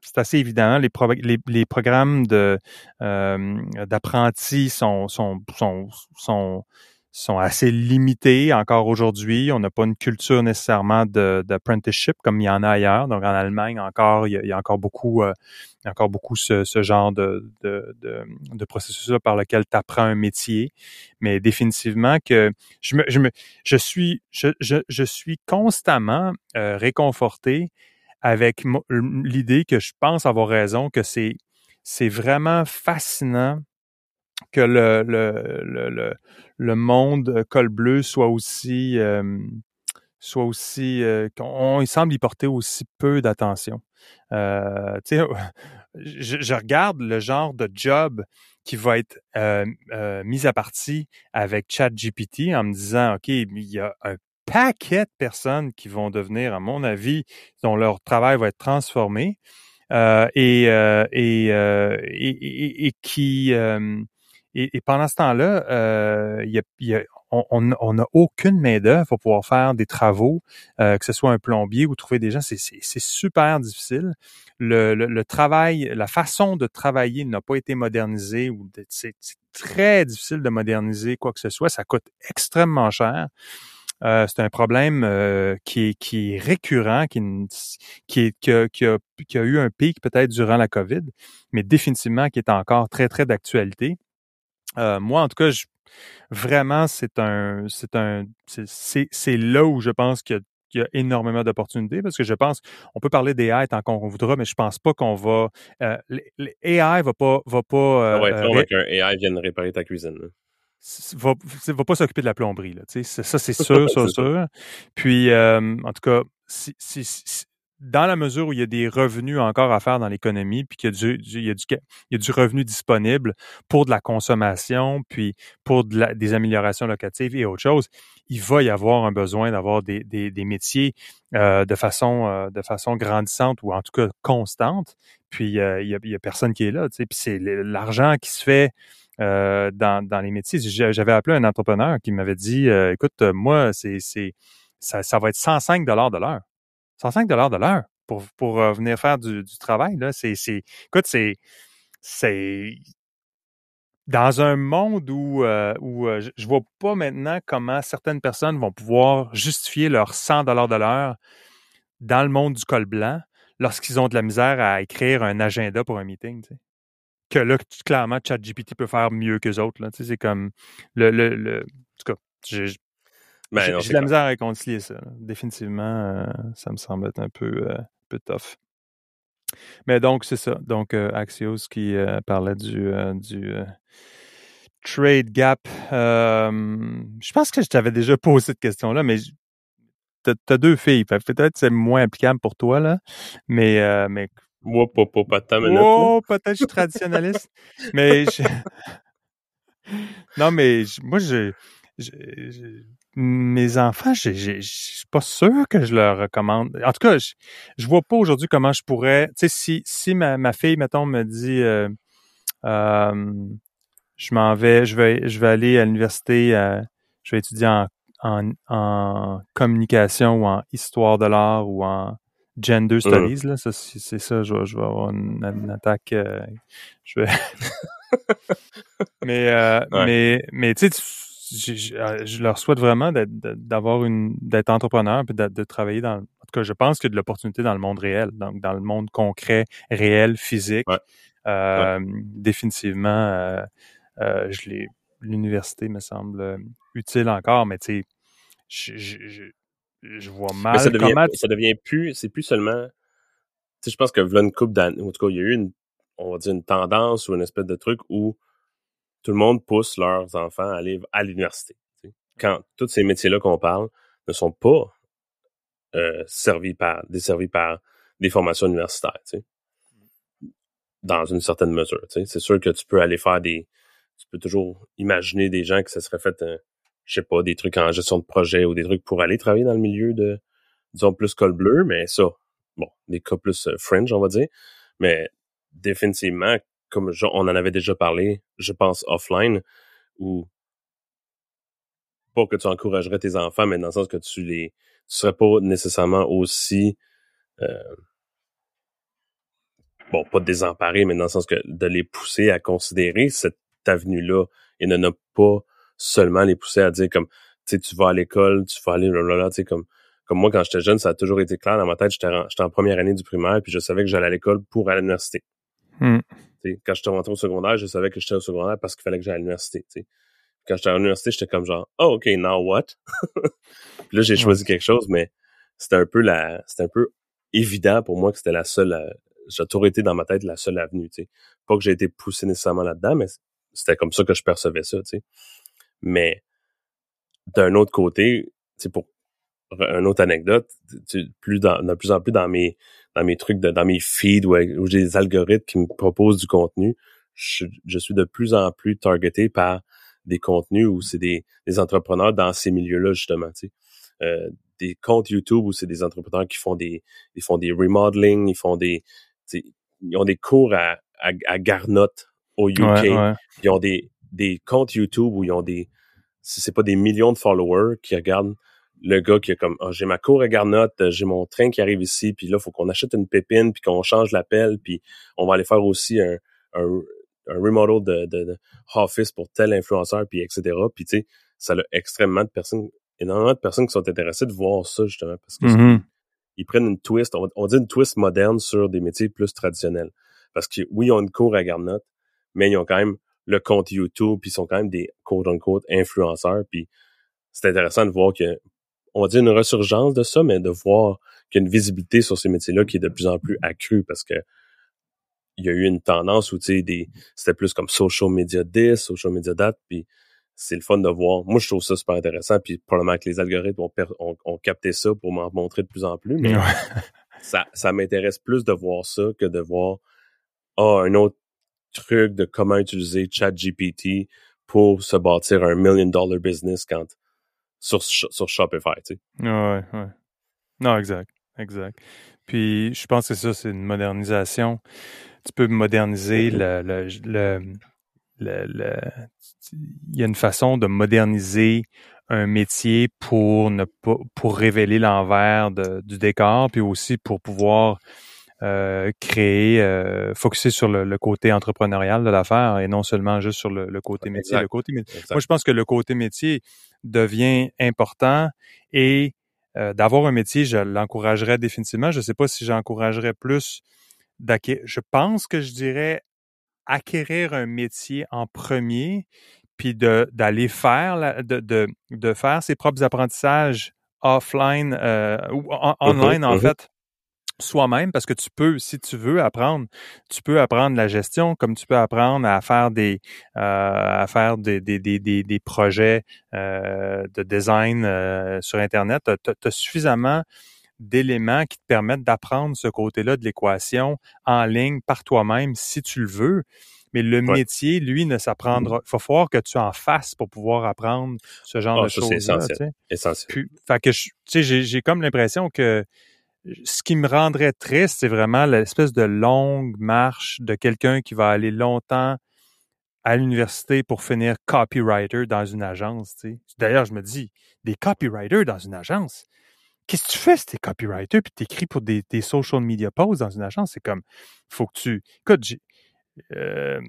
c'est assez évident. Les, les, les programmes de d'apprentis sont, sont, sont, sont sont assez limités encore aujourd'hui. On n'a pas une culture nécessairement d'apprenticeship comme il y en a ailleurs. Donc en Allemagne encore, il y a, encore beaucoup, euh, il y a encore beaucoup ce, ce genre de, de, de, de processus par lequel tu apprends un métier. Mais définitivement que je me, je me, je suis, je, je, je suis constamment euh, réconforté avec l'idée que je pense avoir raison, que c'est c'est vraiment fascinant que le, le, le, le, monde col bleu soit aussi euh, soit aussi euh, qu'on il semble y porter aussi peu d'attention. Euh, je, je, regarde le genre de job qui va être euh, mis à partie avec ChatGPT en me disant OK, il y a un paquet de personnes qui vont devenir, à mon avis, dont leur travail va être transformé et, et, et, et, qui et, pendant ce temps-là, euh, y a, y a, on n'a aucune main-d'œuvre pour pouvoir faire des travaux, euh, que ce soit un plombier ou trouver des gens. C'est super difficile. Le, le, travail, la façon de travailler n'a pas été modernisée ou c'est très difficile de moderniser quoi que ce soit. Ça coûte extrêmement cher. Euh, c'est un problème euh, qui, est, qui est récurrent, qui, qui, a, qui, a, qui a eu un pic peut-être durant la COVID, mais définitivement qui est encore très, très d'actualité. Euh, moi, en tout cas, je, vraiment, c'est un, c'est un, c'est là où je pense qu'il y, a énormément d'opportunités parce que je pense, on peut parler d'AI tant qu'on voudra, mais je pense pas qu'on va, euh, l'AI va pas, va pas. ah ouais, euh, avec un AI vienne réparer ta cuisine. Va, va pas s'occuper de la plomberie là, ça c'est sûr, ça sûr. Puis, euh, en tout cas, si, si, dans la mesure où il y a des revenus encore à faire dans l'économie, puis qu'il y a du, il y a du, il y a du revenu disponible pour de la consommation, puis pour de la, des améliorations locatives et autre chose, il va y avoir un besoin d'avoir des, des, des, métiers euh, de façon euh, de façon grandissante ou en tout cas constante. Puis euh, il, y a, a personne qui est là, puis c'est l'argent qui se fait euh, dans, dans les métiers. J'avais appelé un entrepreneur qui m'avait dit, écoute, moi, c'est, c'est ça, ça va être 105 dollars de l'heure. 105 dollars de l'heure pour, pour euh, venir faire du, du travail. Là. C'est, c'est, écoute, c'est, c'est dans un monde où, euh, où euh, je, je vois pas maintenant comment certaines personnes vont pouvoir justifier leurs 100 dollars de l'heure dans le monde du col blanc lorsqu'ils ont de la misère à écrire un agenda pour un meeting. Que là, clairement, ChatGPT peut faire mieux que autres. Là. C'est comme le, le, le. En tout cas, j'ai Ben, j'ai de la misère à réconcilier ça. Définitivement, euh, ça me semble être un peu, euh, peu tough. Mais donc, c'est ça. Donc, euh, Axios qui parlait du, du trade gap. Je pense que je t'avais déjà posé cette question-là, mais t'as as deux filles. Peut-être que c'est moins applicable pour toi, là. Mais, euh, mais là. Oh, peut-être que je suis traditionnaliste. mais je- non, mais moi, je, je- je- mes enfants, je je suis pas sûr que je leur recommande. En tout cas, je, je vois pas aujourd'hui comment je pourrais. Tu sais, si si ma, ma fille, mettons, me dit, euh, euh, je m'en vais, je vais je vais aller à l'université, euh, je vais étudier en, en en communication ou en histoire de l'art ou en gender studies là, ça c'est ça, je vais, je vais avoir une, une attaque. je vais. mais euh, Ouais. mais mais tu sais, tu- je, je- euh, je leur souhaite vraiment d'être- d'avoir une d'être entrepreneur puis de, de travailler dans. En tout cas, je pense qu'il y a de l'opportunité dans le monde réel, donc dans le monde concret, réel, physique. Ouais. Euh, Définitivement, euh, euh, je l'ai. L'université me semble utile encore, mais tu sais, je, je, je, je vois mal Mais ça devient, comment. ça devient plus, c'est plus seulement, tu sais, je pense que voilà une coupe d'années, en tout cas, il y a eu une, on va dire une tendance ou une espèce de truc où tout le monde pousse leurs enfants à aller à l'université. Quand tous ces métiers-là qu'on parle ne sont pas euh, servis par, desservis par des formations universitaires. Dans une certaine mesure. C'est sûr que tu peux aller faire des, tu peux toujours imaginer des gens que ça serait fait, un, je sais pas, des trucs en gestion de projet ou des trucs pour aller travailler dans le milieu de, disons, plus col bleu, mais ça, bon, des cas plus euh, fringe, on va dire. Mais définitivement, comme je- on en avait déjà parlé, je pense offline, où pas que tu encouragerais tes enfants, mais dans le sens que tu les, tu serais pas nécessairement aussi, euh, bon, pas désemparé, mais dans le sens que de les pousser à considérer cette avenue-là et de ne pas seulement les pousser à dire comme, tu sais, tu vas à l'école, tu vas aller, blablabla, tu sais, comme, comme moi, quand j'étais jeune, ça a toujours été clair dans ma tête. J'étais en, en première année du primaire, puis je savais que j'allais à l'école pour aller à l'université. Sais, Quand j'étais rentré au secondaire, je savais que j'étais au secondaire parce qu'il fallait que j'aille à l'université. Quand j'étais à l'université, j'étais comme genre, oh, OK, now what? puis là, j'ai choisi quelque chose, mais c'était un peu la, c'était un peu évident pour moi que c'était la seule, euh, j'ai toujours été dans ma tête la seule avenue, tu sais. Pas que j'ai été poussé nécessairement là-dedans, mais c'était comme ça que je percevais ça, tu sais. Mais d'un autre côté, tu sais, pour une autre anecdote, tu- plus dans, de plus en plus dans mes dans mes trucs, de, dans mes feeds où, où j'ai des algorithmes qui me proposent du contenu, je, je suis de plus en plus targeté par des contenus où c'est des, des entrepreneurs dans ces milieux-là justement, tu sais. Euh, des comptes YouTube où c'est des entrepreneurs qui font des ils font des remodeling, ils font des tu sais, ils ont des cours à, à, à Garnot au UK, Ouais, ouais. ils ont des, des comptes YouTube où ils ont des, si c'est pas des millions de followers qui regardent le gars qui est comme, Ah, j'ai ma cour à Garnotte, euh, j'ai mon train qui arrive ici, puis là, faut qu'on achète une pépine, puis qu'on change l'appel, puis on va aller faire aussi un, un, un remodel de, de, de office pour tel influenceur, puis etc. Puis tu sais, ça a extrêmement de personnes, énormément de personnes qui sont intéressées de voir ça, justement, parce que Mhm. ils prennent une twist, on dit une twist moderne sur des métiers plus traditionnels. Parce que oui, ils ont une cour à Garnotte, mais ils ont quand même le compte YouTube, puis ils sont quand même des quote-unquote influenceurs, puis c'est intéressant de voir que, on va dire une resurgence de ça, mais de voir qu'il y a une visibilité sur ces métiers-là qui est de plus en plus accrue, parce que il y a eu une tendance où, tu sais, des, c'était plus comme social media this, social media that, puis c'est le fun de voir. Moi, je trouve ça super intéressant, puis probablement que les algorithmes ont, per- ont, ont capté ça pour m'en montrer de plus en plus, mais ça, ça m'intéresse plus de voir ça que de voir ah, un autre truc de comment utiliser ChatGPT pour se bâtir un million dollar business quand sur, sur Shopify, tu sais. Ouais, ouais. Non, exact. Exact. Puis, je pense que ça, c'est une modernisation. Tu peux moderniser le, le, le, il y a une façon de moderniser un métier pour ne pas, pour révéler l'envers du décor, puis aussi pour pouvoir euh, créer, euh, focuser sur le, le côté entrepreneurial de l'affaire et non seulement juste sur le, le côté métier. Exact. Le côté. Moi, je pense que le côté métier devient important et euh, d'avoir un métier, je l'encouragerais définitivement. Je ne sais pas si j'encouragerais plus d'acquérir. Je pense que je dirais acquérir un métier en premier, puis d'aller faire de, de, de faire ses propres apprentissages offline euh, ou Mm-hmm, online en fait soi-même parce que tu peux, si tu veux apprendre, tu peux apprendre la gestion comme tu peux apprendre à faire des euh, à faire des, des, des, des, des projets euh, de design euh, sur Internet. Tu as, suffisamment d'éléments qui te permettent d'apprendre ce côté-là de l'équation en ligne par toi-même si tu le veux. Mais le Ouais. métier, lui, ne s'apprendra. Il faut falloir que tu en fasses pour pouvoir apprendre ce genre Ah, de ça, c'est essentiel. Essentiel. Puis, fait que je- tu sais, j'ai, j'ai comme l'impression que ce qui me rendrait triste, c'est vraiment l'espèce de longue marche de quelqu'un qui va aller longtemps à l'université pour finir copywriter dans une agence. tu. D'ailleurs, je me dis, des copywriters dans une agence, qu'est-ce que tu fais si t'es copywriter puis t'écris pour des, social media posts dans une agence? C'est comme, faut que tu... Écoute, euh,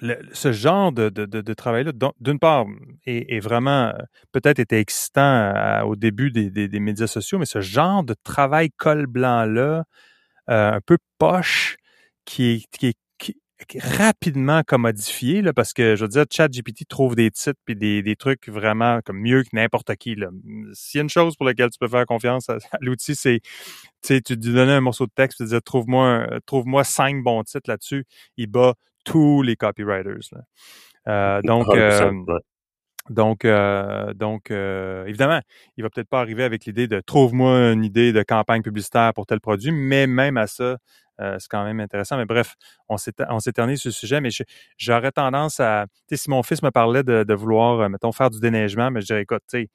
le- ce genre de, de, de, de travail-là, d'une part, est, est vraiment euh, peut-être était excitant au début des, des, des médias sociaux, mais ce genre de travail col blanc-là, euh, un peu poche, qui est, qui est, rapidement commodifié, là, parce que je veux dire, ChatGPT trouve des titres puis des, des trucs vraiment comme mieux que n'importe qui. là. S'il y a une chose pour laquelle tu peux faire confiance à, à l'outil, c'est tu lui donnais un morceau de texte, tu disais trouve-moi un- trouve-moi cinq bons titres là-dessus, il bat tous les copywriters. Là. Euh, donc, 100%, euh, donc, euh, donc euh, évidemment, il va peut-être pas arriver avec l'idée de trouve-moi une idée de campagne publicitaire pour tel produit, mais même à ça, euh, c'est quand même intéressant. Mais bref, on s'éternise sur le sujet, mais j'aurais tendance à, tu sais, si mon fils me parlait de, de vouloir, mettons, faire du déneigement, mais je dirais, écoute, tu sais,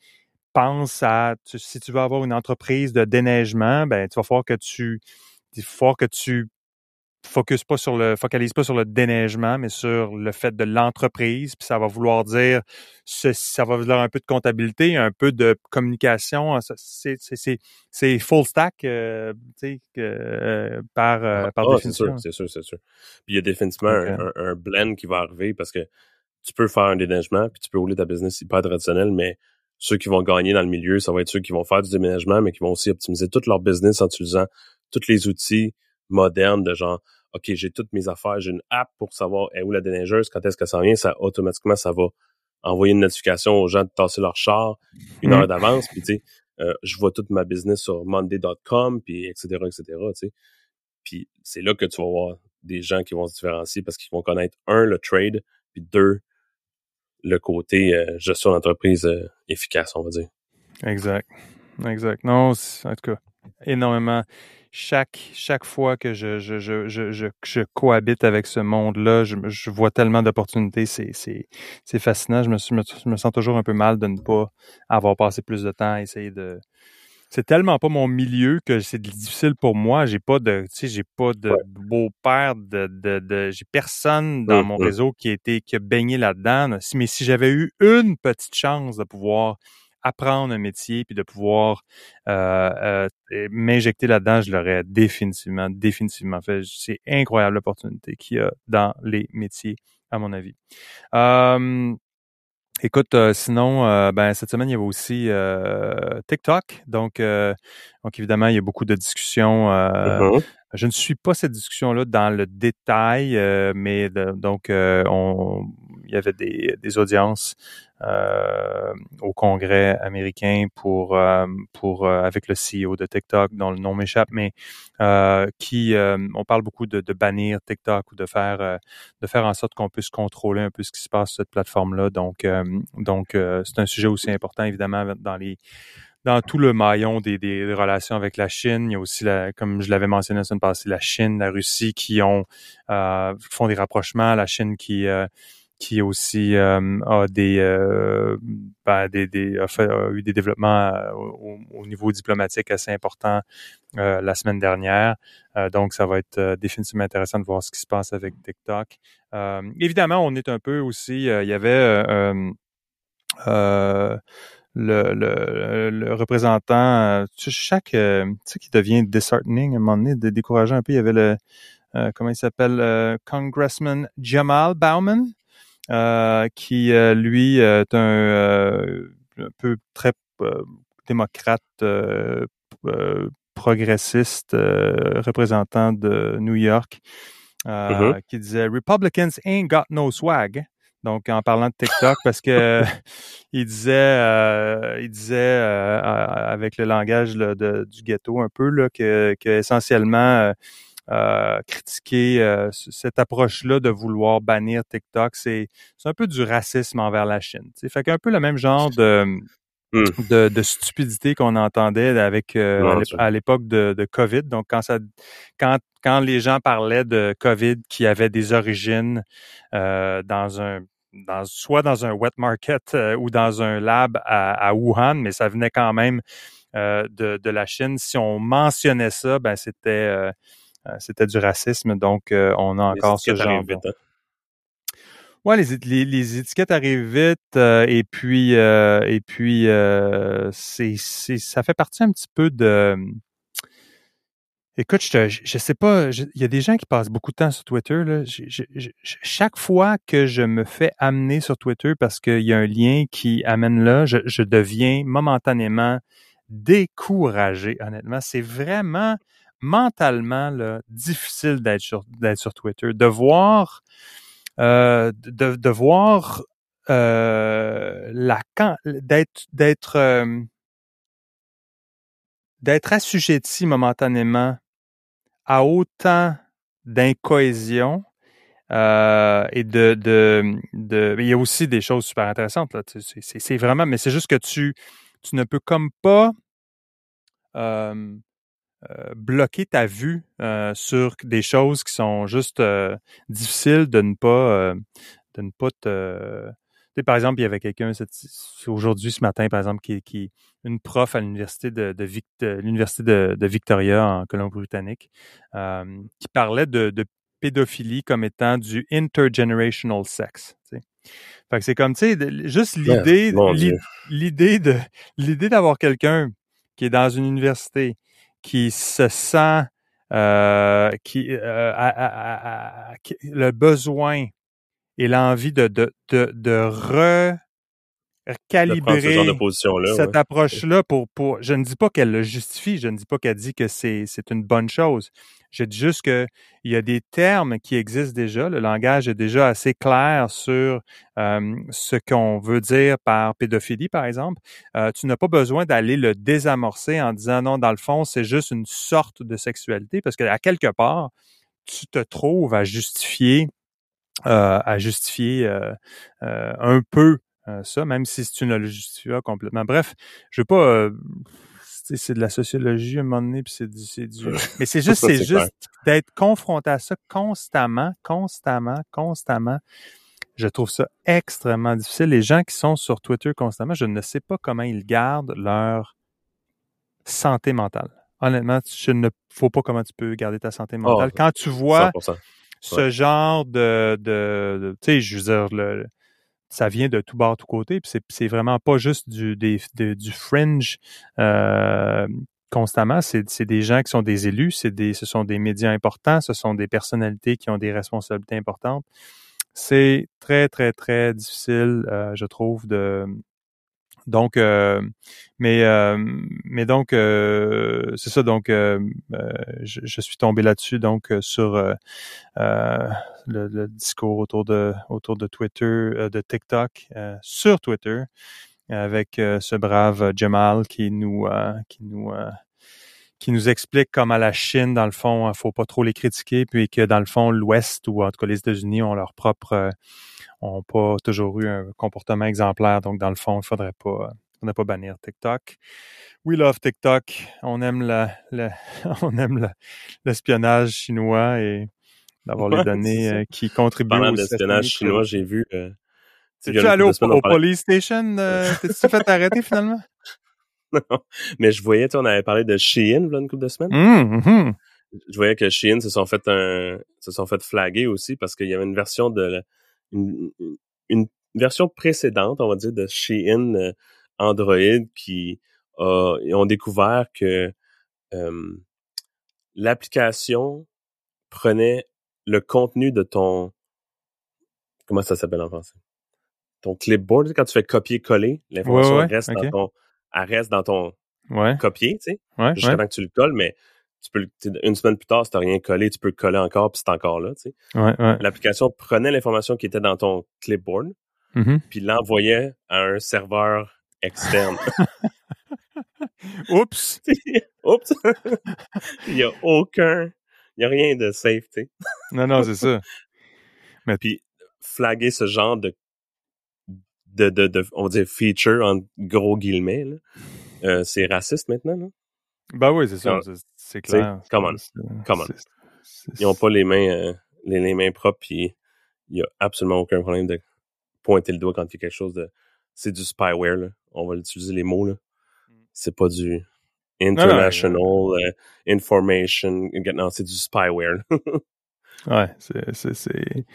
pense à, tu- si tu veux avoir une entreprise de déneigement, ben, tu vas falloir que tu, il va falloir que tu focus pas sur le, focalise pas sur le déneigement, mais sur le fait de l'entreprise. Puis ça va vouloir dire, ce- ça va vouloir un peu de comptabilité, un peu de communication. Ça, C'est, c'est, c'est, c'est full stack, euh, tu sais, euh, par, euh, par Ah, c'est définition. sûr, c'est sûr, c'est sûr. Puis il y a définitivement un, un- blend qui va arriver parce que tu peux faire un déménagement, puis tu peux rouler ta business hyper traditionnel, mais ceux qui vont gagner dans le milieu, ça va être ceux qui vont faire du déménagement, mais qui vont aussi optimiser tout leur business en utilisant tous les outils modernes de genre, OK, j'ai toutes mes affaires, j'ai une app pour savoir est où la déneigeuse, quand est-ce que ça vient, ça automatiquement, ça va envoyer une notification aux gens de tasser leur char une heure d'avance, puis tu sais, euh, je vois toute ma business sur monday.com, puis etc., etc., tu sais. Puis c'est là que tu vas voir des gens qui vont se différencier parce qu'ils vont connaître, un, le trade, puis deux, le côté euh, gestion d'entreprise euh, efficace, on va dire. Exact. Exact. Non, en tout cas, énormément. Chaque, chaque fois que je, je, je, je, je, cohabite avec ce monde-là, je, vois tellement d'opportunités. C'est, c'est, c'est fascinant. Je me, suis- me, je me sens toujours un peu mal de ne pas avoir passé plus de temps à essayer de. C'est tellement pas mon milieu que c'est difficile pour moi. J'ai pas de, tu sais, j'ai pas de Ouais. beau-père, de, de, de j'ai personne dans Hum, mon hum. réseau qui a été, qui a baigné là-dedans. Mais si j'avais eu une petite chance de pouvoir apprendre un métier puis de pouvoir euh, euh, m'injecter là-dedans, je l'aurais définitivement, définitivement fait. C'est incroyable l'opportunité qu'il y a dans les métiers, à mon avis. Euh, écoute, sinon, euh, ben cette semaine, il y avait aussi euh, TikTok. Donc, euh, donc évidemment, il y a beaucoup de discussions. euh, Mhm. Je ne suis pas cette discussion-là dans le détail, euh, mais donc euh, on, il y avait des, des audiences euh, au Congrès américain pour euh, pour euh, avec le CEO de TikTok, dont le nom m'échappe, mais euh, qui euh, on parle beaucoup de, de bannir TikTok ou de faire de faire en sorte qu'on puisse contrôler un peu ce qui se passe sur cette plateforme-là. Donc euh, donc euh, c'est un sujet aussi important évidemment dans les dans tout le maillon des, relations avec la Chine. Il y a aussi, comme je l'avais mentionné la semaine passée, la Chine, la Russie qui ont euh, font des rapprochements. La Chine qui euh, qui aussi euh, a des, euh, ben, des, a, fait, a eu des développements au, au niveau diplomatique assez importants la semaine dernière. Donc, ça va être définitivement intéressant de voir ce qui se passe avec TikTok. Évidemment, on est un peu aussi. il y avait le, le, le représentant, euh, tu sais, chaque, euh, tu sais, qui devient disheartening à un moment donné, de décourageant un peu. Il y avait le, euh, comment il s'appelle, euh, Congressman Jamal Bauman, qui lui est un, un peu très démocrate, progressiste, représentant de New York. Mhm. qui disait Republicans ain't got no swag. Donc, en parlant de TikTok, parce que il disait, euh, il disait euh, avec le langage là, de- du ghetto un peu là, que, que essentiellement euh, euh, critiquer euh, cette approche-là de vouloir bannir TikTok, c'est c'est un peu du racisme envers la Chine. tu sais. Fait qu'un peu le même genre de Hmm. de, de stupidité qu'on entendait avec euh, à l'époque de, de COVID. Donc quand ça quand quand les gens parlaient de COVID qui avait des origines euh, dans un dans soit dans un wet market euh, ou dans un lab à, à Wuhan, mais ça venait quand même euh, de, de la Chine. Si on mentionnait ça, ben c'était euh, c'était du racisme. Donc on a encore ce genre. vite, hein. Ouais, les, les, les étiquettes arrivent vite et puis et puis c'est ça fait partie un petit peu de Écoute, je, je, je sais pas, il y a des gens qui passent beaucoup de temps sur Twitter. Là. Chaque fois que je me fais amener sur Twitter parce qu'il y a un lien qui amène là, je, deviens momentanément découragé, honnêtement. C'est vraiment mentalement là, difficile d'être sur, Twitter. De voir euh, de, voir euh, la d'être d'être euh, d'être assujetti momentanément à autant d'incohésion euh, et de, de, de il y a aussi des choses super intéressantes là c'est, vraiment mais c'est juste que tu tu ne peux comme pas euh, bloquer ta vue euh, sur des choses qui sont juste euh, difficiles de ne pas euh, de ne pas te tu sais, par exemple, il y avait quelqu'un aujourd'hui, ce matin, par exemple, qui, qui une prof à l'université de, de, Vic- de l'université de, de Victoria en Colombie-Britannique, euh, qui parlait de, pédophilie comme étant du intergenerational sex. tu sais. Fait que c'est comme, tu sais, juste l'idée, Dieu. l'idée de, l'idée d'avoir quelqu'un qui est dans une université, qui se sent, euh, qui, euh, a- a- a- a- qui- le besoin et l'envie de, de, de, de De ce genre de position-là. cette ouais. approche-là pour, pour. Je ne dis pas qu'elle le justifie, je ne dis pas qu'elle dit que c'est, une bonne chose. Je dis juste que il y a des termes qui existent déjà. Le langage est déjà assez clair sur euh, ce qu'on veut dire par pédophilie, par exemple. Euh, tu n'as pas besoin d'aller le désamorcer en disant non, dans le fond, c'est juste une sorte de sexualité, parce que à quelque part, tu te trouves à justifier, euh, à justifier euh, euh, un peu euh, ça, même si tu ne le justifies pas complètement. Bref, je veux pas. euh, c'est de la sociologie à un moment donné, puis c'est du, c'est du. Mais c'est juste, c'est C'est juste d'être confronté à ça constamment, constamment, constamment. Je trouve ça extrêmement difficile. Les gens qui sont sur Twitter constamment, je ne sais pas comment ils gardent leur santé mentale. Honnêtement, je ne faut pas comment tu peux garder ta santé mentale. Oh, Quand tu vois 100%. ce genre de, de, de- tu sais, je veux dire, le, ça vient de tout bord, tout côté, puis c'est, vraiment pas juste du, du fringe euh, constamment, c'est, des gens qui sont des élus, des, ce sont des médias importants, ce sont des personnalités qui ont des responsabilités importantes. C'est très, très, très difficile, euh, je trouve, de, donc, euh, mais, euh, mais donc, euh, c'est ça. Donc, euh, je, suis tombé là-dessus, donc sur le, le discours autour de autour de Twitter, de TikTok, sur Twitter, avec ce brave Jamal qui nous qui nous qui nous explique comment la Chine, dans le fond, il faut pas trop les critiquer, puis que dans le fond, l'Ouest ou en tout cas les États-Unis ont leur propre euh, ont pas toujours eu un comportement exemplaire. Donc, dans le fond, il faudrait pas, euh, faudrait pas bannir TikTok. We love TikTok. On aime la, la on aime l'espionnage chinois et d'avoir les données euh, qui contribuent Parlant au d'espionnage chinois, j'ai vu. Euh, T'es-tu allé au, au police station? Euh, T'es-tu fait arrêter finalement? Mais je voyais, tu on avait parlé de Shein, là, une couple de semaines. Hum, hum. Je voyais que Shein se sont fait un, se sont fait flaguer aussi parce qu'il y avait une version de, la- une, une version précédente, on va dire, de Shein euh, Android qui a, ils ont découvert que euh, l'application prenait le contenu de ton, comment ça s'appelle en français? Ton clipboard, quand tu fais copier-coller, l'information Ouais, ouais, reste dans ton, elle reste dans ton Ouais, copier, tu sais ouais, jusqu'à ouais. que tu le colles, mais tu peux, une semaine plus tard, si t'as rien collé, tu peux le coller encore, puis c'est encore là, tu sais. L'application prenait l'information qui était dans ton clipboard, Mhm. puis l'envoyait à un serveur externe. Oups! Oups! il y a aucun, il y a rien de safe, tu sais. Non, non, c'est ça. Puis flaguer ce genre de, de, de, de on va dire feature en gros guillemets, là, euh, c'est raciste maintenant, là. Ben oui, c'est ça. Non. c'est- clair. come on, come on. Ils ont pas les mains, euh, les, les mains propres, puis il y a absolument aucun problème de pointer le doigt quand il y a quelque chose de, c'est du spyware, là. On va utiliser les mots, là. C'est pas du international euh, information, non, c'est du spyware. Ouais, c'est c'est c'est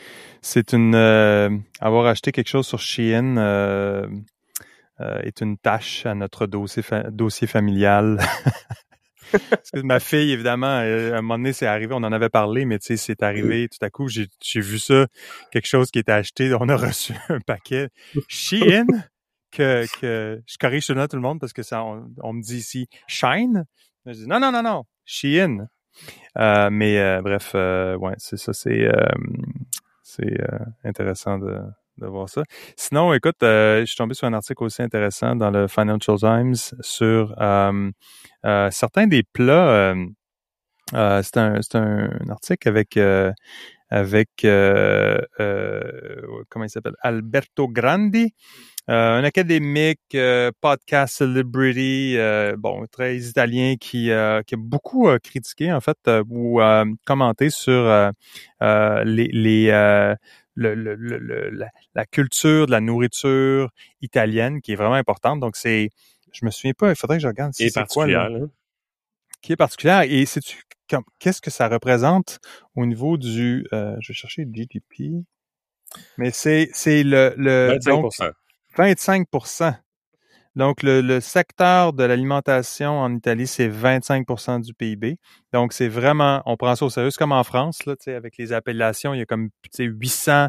c'est une euh, avoir acheté quelque chose sur Shein euh, euh, est une tâche à notre dossier fa- dossier familial. Ma fille, évidemment, à un moment donné, c'est arrivé, on en avait parlé, mais tu sais, c'est arrivé tout à coup, j'ai j'ai vu ça, quelque chose qui était acheté, on a reçu un paquet Shein que que je corrige tout le monde, tout le monde parce que ça on, on me dit ici Shine. Je dis non non non non Shein. Euh, mais euh, bref, euh, ouais, c'est ça, c'est intéressant de, de voir ça. Sinon, écoute, je suis tombé sur un article aussi intéressant dans le Financial Times sur certains des plats. C'est un, un, article avec avec euh, euh, comment il s'appelle? Alberto Grandi, euh, un académique, euh, podcast celebrity, euh, bon très italien qui euh, qui a beaucoup critiqué en fait euh, ou euh, commenté sur euh, euh, les les euh, le, le, le- la, la culture de la nourriture italienne qui est vraiment importante. Donc c'est je me souviens pas, il faudrait que je regarde si Et c'est quoi là. Qui est particulière. Et sais-tu qu'est-ce que ça représente au niveau du euh, je vais chercher le GDP. Mais c'est c'est le, le donc 25%. 25 Donc le, le secteur de l'alimentation en Italie, c'est 25% du PIB. Donc c'est vraiment on prend ça au sérieux, c'est comme en France là, tu sais avec les appellations, il y a comme tu sais 800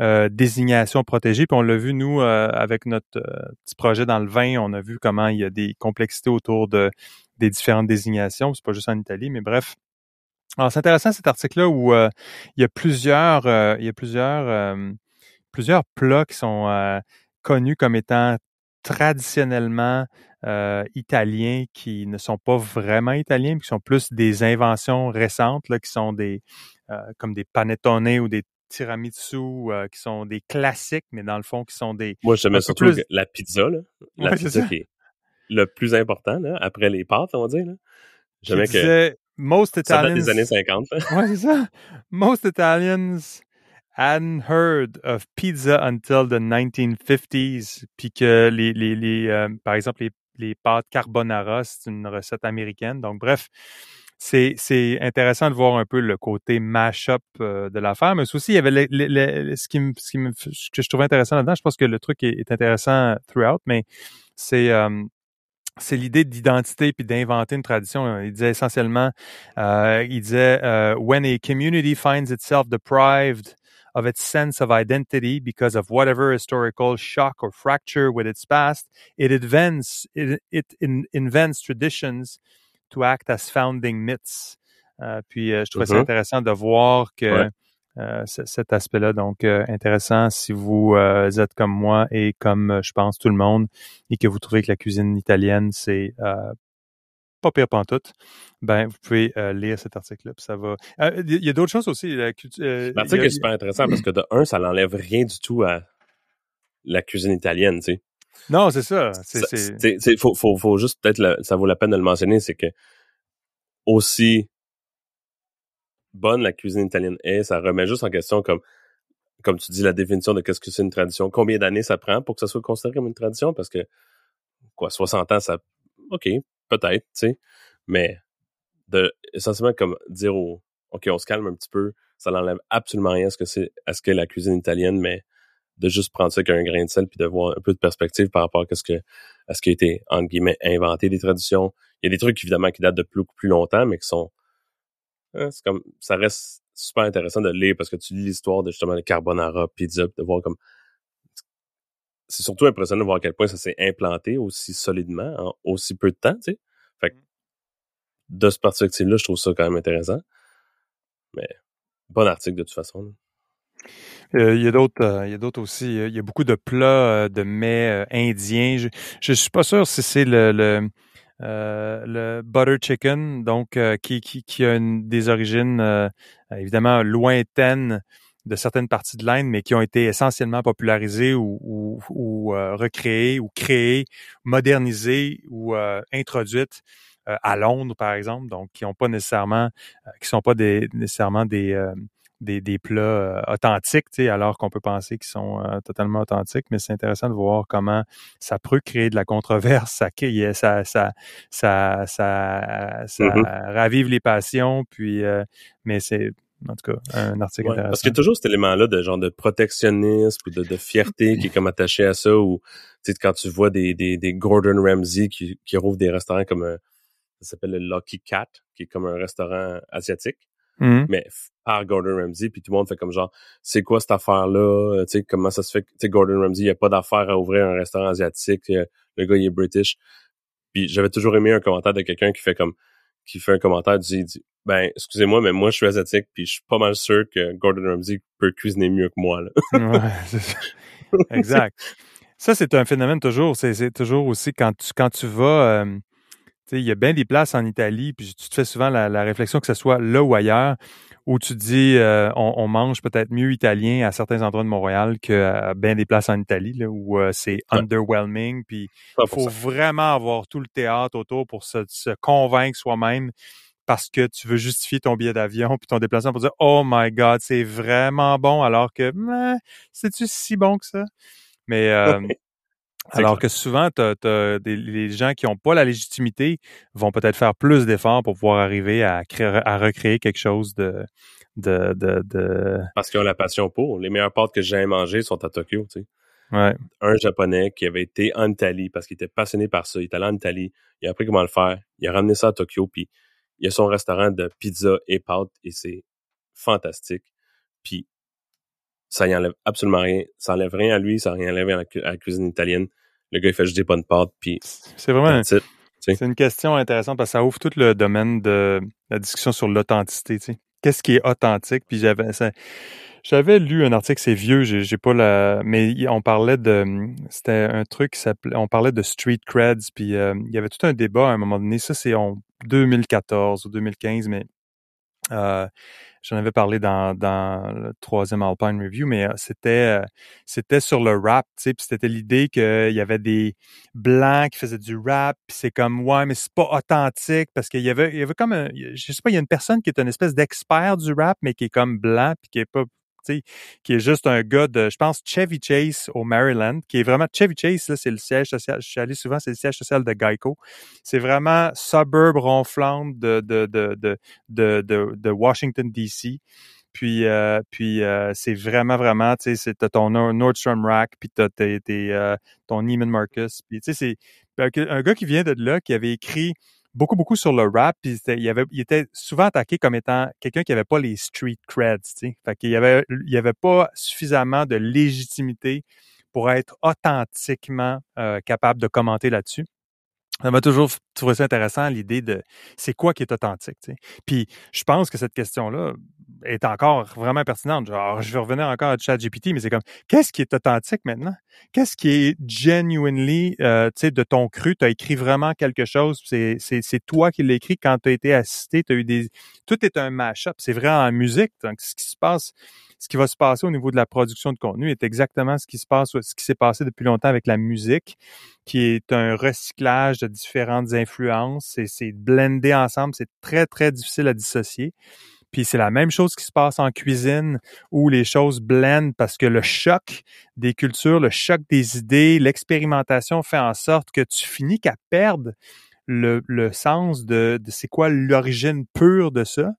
euh, désignations protégées. Puis on l'a vu, nous, euh, avec notre euh, petit projet dans le vin, on a vu comment il y a des complexités autour de des différentes désignations. C'est pas juste en Italie, mais bref. Alors, c'est intéressant cet article-là où euh, il y a plusieurs, euh, il y a plusieurs, euh, plusieurs plats qui sont connus comme étant traditionnellement italiens, qui ne sont pas vraiment italiens, mais qui sont plus des inventions récentes, là, qui sont des comme des panettone ou des tiramisu, euh, qui sont des classiques, mais dans le fond, qui sont des Moi, j'aimais peu surtout plus- la pizza, là. La Ouais, pizza qui est le plus important, là, après les pâtes, on va dire, là. qui J'aimais que disaient most ça date Italians. des années 50, là. Ouais, c'est ça. Most Italians hadn't heard of pizza until the 1950s, puis que les, les, les euh, par exemple, les, les pâtes carbonara, c'est une recette américaine. Donc, bref, c'est, c'est intéressant de voir un peu le côté mash-up euh, de l'affaire, mais aussi, il y avait le- le- le- ce, qui me, ce, qui me, ce que je trouvais intéressant là-dedans. Je pense que le truc est, est intéressant throughout, mais c'est... euh, c'est l'idée d'identité puis d'inventer une tradition. Il disait essentiellement, euh, il disait, euh, when a community finds itself deprived of its sense of identity because of whatever historical shock or fracture with its past, it invents it, it in- invents traditions to act as founding myths. Euh, puis euh, je trouvais ça Mhm. intéressant de voir que Ouais. Euh, cet aspect-là, donc euh, intéressant si vous euh, êtes comme moi et comme je pense tout le monde et que vous trouvez que la cuisine italienne c'est pas pire pantoute, ben vous pouvez lire cet article-là. ça va. Il y a d'autres choses aussi. L'article a- est super intéressant parce que de un, ça n'enlève rien du tout à la cuisine italienne, tu sais. Non, c'est ça. C'est, faut, faut, faut juste peut-être, ça vaut la peine de le mentionner, c'est que aussi bonne la cuisine italienne est, ça remet juste en question comme comme tu dis la définition de qu'est-ce que c'est une tradition, combien d'années ça prend pour que ça soit considéré comme une tradition? Parce que quoi 60 ans ça OK, peut-être, tu sais, mais de essentiellement comme dire au OK, on se calme un petit peu, ça n'enlève absolument rien à ce que c'est à ce que la cuisine italienne mais de juste prendre ça avec un grain de sel puis de voir un peu de perspective par rapport à ce que à ce qui a été entre guillemets inventé des traditions. Il y a des trucs évidemment qui datent de plus plus longtemps mais qui sont c'est comme ça reste super intéressant de lire parce que tu lis l'histoire de justement le carbonara, pizza, puis de voir comme c'est surtout impressionnant de voir à quel point ça s'est implanté aussi solidement en aussi peu de temps, tu sais. Fait que de cette perspective-là, je trouve ça quand même intéressant. Mais bon article de toute façon. Euh, il y a d'autres, euh, il y a d'autres aussi. Il y a beaucoup de plats, de mets indiens. Je, je suis pas sûr si c'est le, le, le butter chicken, donc qui, qui, qui a une, des origines évidemment lointaines de certaines parties de l'Inde, mais qui ont été essentiellement popularisées ou, ou, ou recréées ou créées, modernisées ou introduites euh, à Londres, par exemple, donc qui n'ont pas nécessairement, euh, qui sont pas des, nécessairement des, euh, des, des, plats authentiques, alors qu'on peut penser qu'ils sont totalement authentiques, mais c'est intéressant de voir comment ça peut créer de la controverse, ça, ça, ça, ça, ça, ça mm-hmm. ravive les passions, puis, mais c'est en tout cas, un article intéressant. Parce qu'il y a toujours cet élément-là de genre de protectionnisme ou de, de fierté qui est comme attaché à ça, ou quand tu vois des, des, des Gordon Ramsay qui, qui rouvrent des restaurants comme ça s'appelle le Lucky Cat, qui est comme un restaurant asiatique, mmh. mais par Gordon Ramsay, puis tout le monde fait comme genre, c'est quoi cette affaire-là, euh, tu sais, comment ça se fait, tu sais, Gordon Ramsay, il n'y a pas d'affaire à ouvrir un restaurant asiatique, euh, le gars, il est british. Puis j'avais toujours aimé un commentaire de quelqu'un qui fait comme, qui fait un commentaire, dit, dit ben, excusez-moi, mais moi, je suis asiatique, puis je suis pas mal sûr que Gordon Ramsay peut cuisiner mieux que moi, là. ouais, ça. Exact. Ça, c'est un phénomène toujours, c'est toujours aussi quand tu, quand tu vas, euh, il y a bien des places en Italie, puis tu te fais souvent la, réflexion que ce soit là ou ailleurs, où tu dis euh, on, mange peut-être mieux italien à certains endroits de Montréal que bien des places en Italie, là, où euh, c'est underwhelming. Puis il faut vraiment avoir tout le théâtre autour pour se, convaincre soi-même parce que tu veux justifier ton billet d'avion puis ton déplacement pour dire Oh my God, c'est vraiment bon, alors que c'est-tu si bon que ça? Mais euh, alors que souvent, les gens qui n'ont pas la légitimité vont peut-être faire plus d'efforts pour pouvoir arriver à, créer, à recréer quelque chose de, de, de, Parce qu'ils ont la passion pour. Les meilleures pâtes que j'ai mangées sont à Tokyo, tu sais. Ouais. Un Japonais qui avait été en Italie parce qu'il était passionné par ça. Il est allé en Italie, il a appris comment le faire, il a ramené ça à Tokyo, puis il a son restaurant de pizza et pâtes et c'est fantastique. Puis ça y enlève absolument rien. Ça enlève rien à lui, ça enlève rien à la, cuisine italienne. Le gars, il fait juste des bonnes pâtes, puis... C'est vraiment... C'est une question intéressante parce que ça ouvre tout le domaine de la discussion sur l'authenticité. Qu'est-ce qui est authentique? Puis j'avais j'avais lu un article, c'est vieux, j'ai pas la, mais on parlait de, c'était un truc qui s'appelait, on parlait de street creds, puis euh, il y avait tout un débat à un moment donné. Ça c'est en 2014 ou 2015, mais euh, J'en avais parlé dans, dans le troisième Alpine Review, mais euh, c'était euh, c'était sur le rap, tu sais, c'était l'idée qu'il y avait des blancs qui faisaient du rap, puis c'est comme ouais, mais c'est pas authentique parce qu'il y avait il y avait comme un, je sais pas, il y a une personne qui est une espèce d'expert du rap, mais qui est comme blanc puis qui est pas qui est juste un gars de, je pense, Chevy Chase au Maryland, qui est vraiment, Chevy Chase, là, c'est le siège social, je suis allé souvent, c'est le siège social de Geico. C'est vraiment suburb ronflante de, de, de, de, de, Washington, D.C. Puis, euh, puis euh, c'est vraiment, vraiment, tu sais, t'as ton Nordstrom Rack, puis t'as tes, euh, ton Neiman Marcus. Puis, tu sais, c'est un gars qui vient de là, qui avait écrit beaucoup, beaucoup sur le rap. Puis il, avait, il était souvent attaqué comme étant quelqu'un qui avait pas les street creds. Tu Fait qu'il y avait, il y avait pas suffisamment de légitimité pour être authentiquement euh, capable de commenter là-dessus ça m'a toujours trouvé ça intéressant, l'idée de c'est quoi qui est authentique. Puis je pense que cette question-là est encore vraiment pertinente. Genre, je vais revenir encore à ChatGPT, mais c'est comme qu'est-ce qui est authentique maintenant? Qu'est-ce qui est genuinely euh, tu sais, de ton cru? Tu as écrit vraiment quelque chose, c'est, c'est, c'est toi qui l'as écrit quand tu as été assisté, tu as eu des. Tout est un mash-up. C'est vrai en musique. Donc, ce qui se passe ce qui va se passer au niveau de la production de contenu est exactement ce qui se passe, ce qui s'est passé depuis longtemps avec la musique, qui est un recyclage de différentes influences. C'est blendé ensemble. C'est très, très difficile à dissocier. Puis c'est la même chose qui se passe en cuisine où les choses blendent parce que le choc des cultures, le choc des idées, l'expérimentation fait en sorte que tu finis qu'à perdre le, le sens de, de c'est quoi l'origine pure de ça.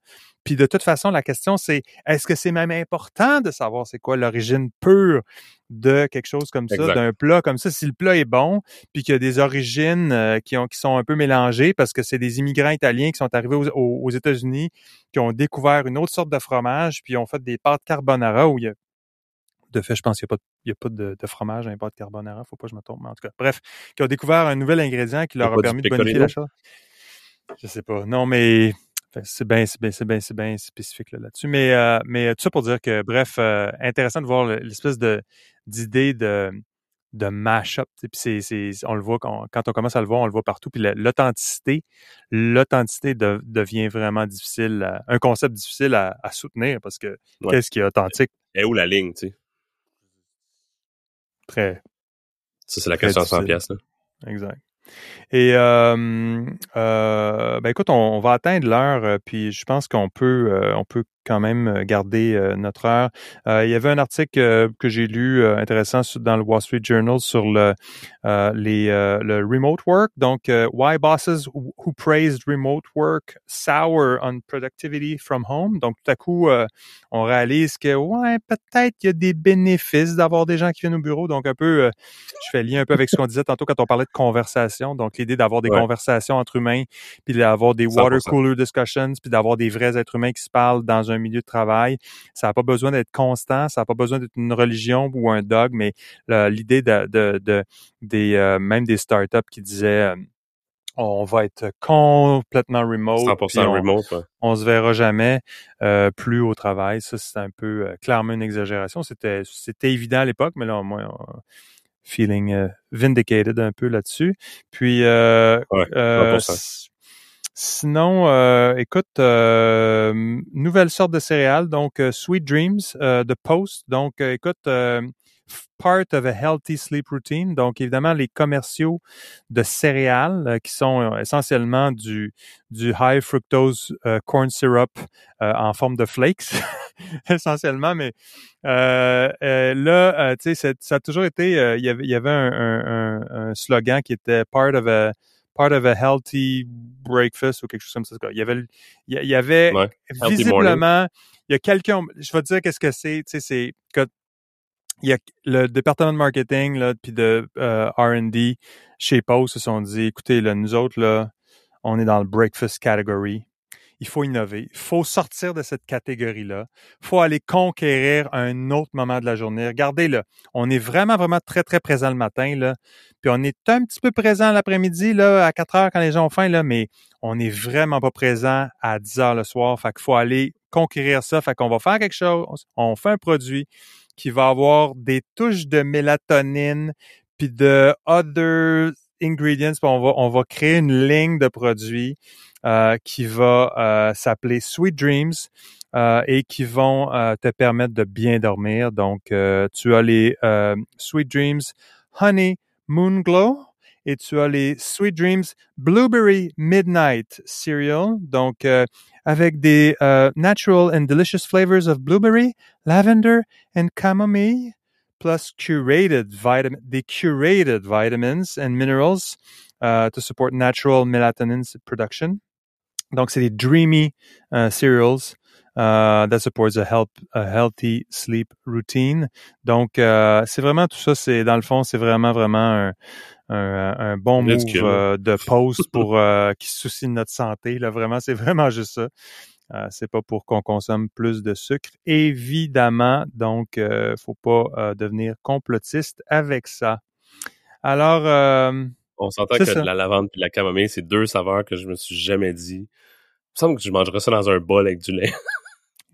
Puis de toute façon, la question c'est est-ce que c'est même important de savoir c'est quoi l'origine pure de quelque chose comme ça, d'un plat comme ça, si le plat est bon, puis qu'il y a des origines euh, qui, ont, qui sont un peu mélangées parce que c'est des immigrants italiens qui sont arrivés aux, États-Unis, qui ont découvert une autre sorte de fromage, puis ont fait des pâtes carbonara où il y a de fait, je pense qu'il n'y a pas, de, fromage dans les pâtes carbonara, faut pas que je me trompe, mais en tout cas, bref, qui ont découvert un nouvel ingrédient qui leur a permis de bonifier la chose. Je sais pas. Non, mais c'est bien, c'est bien, c'est bien, c'est bien spécifique là-dessus. mais, euh, mais tout ça pour dire que, bref, euh, intéressant de voir l'espèce de d'idée de de mash-up. On le voit quand, quand, on commence à le voir, on le voit partout. Puis l'authenticité, l'authenticité devient vraiment difficile, un concept difficile à, soutenir parce que qu'est-ce qui est authentique? Et où la ligne, tu sais? Très. Ça, c'est la question à 100 pièces. Exact. Et euh, ben écoute, on, va atteindre l'heure, euh, puis je pense qu'on peut, euh, on peut quand même garder notre heure. il y avait un article que j'ai lu intéressant dans le Wall Street Journal sur le les le remote work. Donc, why bosses who praised remote work sour on productivity from home? Donc, tout à coup, on réalise que ouais, peut-être qu'il y a des bénéfices d'avoir des gens qui viennent au bureau. Donc, un peu, je fais lien un peu avec ce qu'on disait tantôt quand on parlait de conversation. Donc, l'idée d'avoir des conversations entre humains, puis d'avoir des water cooler discussions, puis d'avoir des vrais êtres humains qui se parlent dans un milieu de travail. Ça n'a pas besoin d'être constant, ça n'a pas besoin d'être une religion ou un dogme, mais l'idée de, de, des euh, même des startups qui disaient euh, on va être complètement remote. 100% on, remote. On se verra jamais euh, plus au travail. Ça, c'est un peu clairement une exagération. C'était c'était évident à l'époque, mais là, au moins, feeling vindicated un peu là-dessus. Puis, sinon, euh, écoute, nouvelle sorte de céréales, donc Sweet Dreams de Post. Donc, écoute, part of a healthy sleep routine. Donc, évidemment, les commerciaux de céréales qui sont essentiellement du, du high fructose corn syrup en forme de flakes. essentiellement, mais euh, euh, là, euh, tu sais, ça a toujours été, il y avait, un, slogan qui était part of a part of a healthy breakfast ou quelque chose comme ça. Il y avait, il y avait visiblement, il y a quelqu'un, je vais te dire qu'est-ce que c'est, tu sais, c'est que il y a le département de marketing là, puis de R&D chez Post se sont dit, écoutez, là, nous autres là, on est dans le breakfast category il faut innover, il faut sortir de cette catégorie-là, il faut aller conquérir un autre moment de la journée. Regardez là, on est vraiment, vraiment très, très présent le matin, là, puis on est un petit peu présent l'après-midi, là, à 4 heures quand les gens ont faim, là, mais on n'est vraiment pas présent à 10 heures le soir. Fait qu'il faut aller conquérir ça. Fait qu'on va faire quelque chose, on fait un produit qui va avoir des touches de mélatonine, puis de other ingredients, puis on va, on va créer une ligne de produits euh, qui va euh, s'appeler Sweet Dreams euh, et qui vont te permettre de bien dormir. Donc, tu as les Sweet Dreams Honey Moon Glow et tu as les Sweet Dreams Blueberry Midnight Cereal. Donc, avec des natural and delicious flavors of blueberry, lavender and chamomile, plus curated vitamin, the curated vitamins and minerals to support natural melatonin production. Donc, c'est des dreamy uh, cereals uh, that supports a, help, a healthy sleep routine. Donc, uh, c'est vraiment tout ça. C'est dans le fond, c'est vraiment vraiment un, un, un bon move uh, de pause pour uh, qui se soucie de notre santé. Là, vraiment, c'est vraiment juste ça. Euh, c'est pas pour qu'on consomme plus de sucre, évidemment. Donc, euh, faut pas euh, devenir complotiste avec ça. Alors, on s'entend que la lavande et la camomille, c'est deux saveurs que je me suis jamais dit. Il me semble que je mangerais ça dans un bol avec du lait.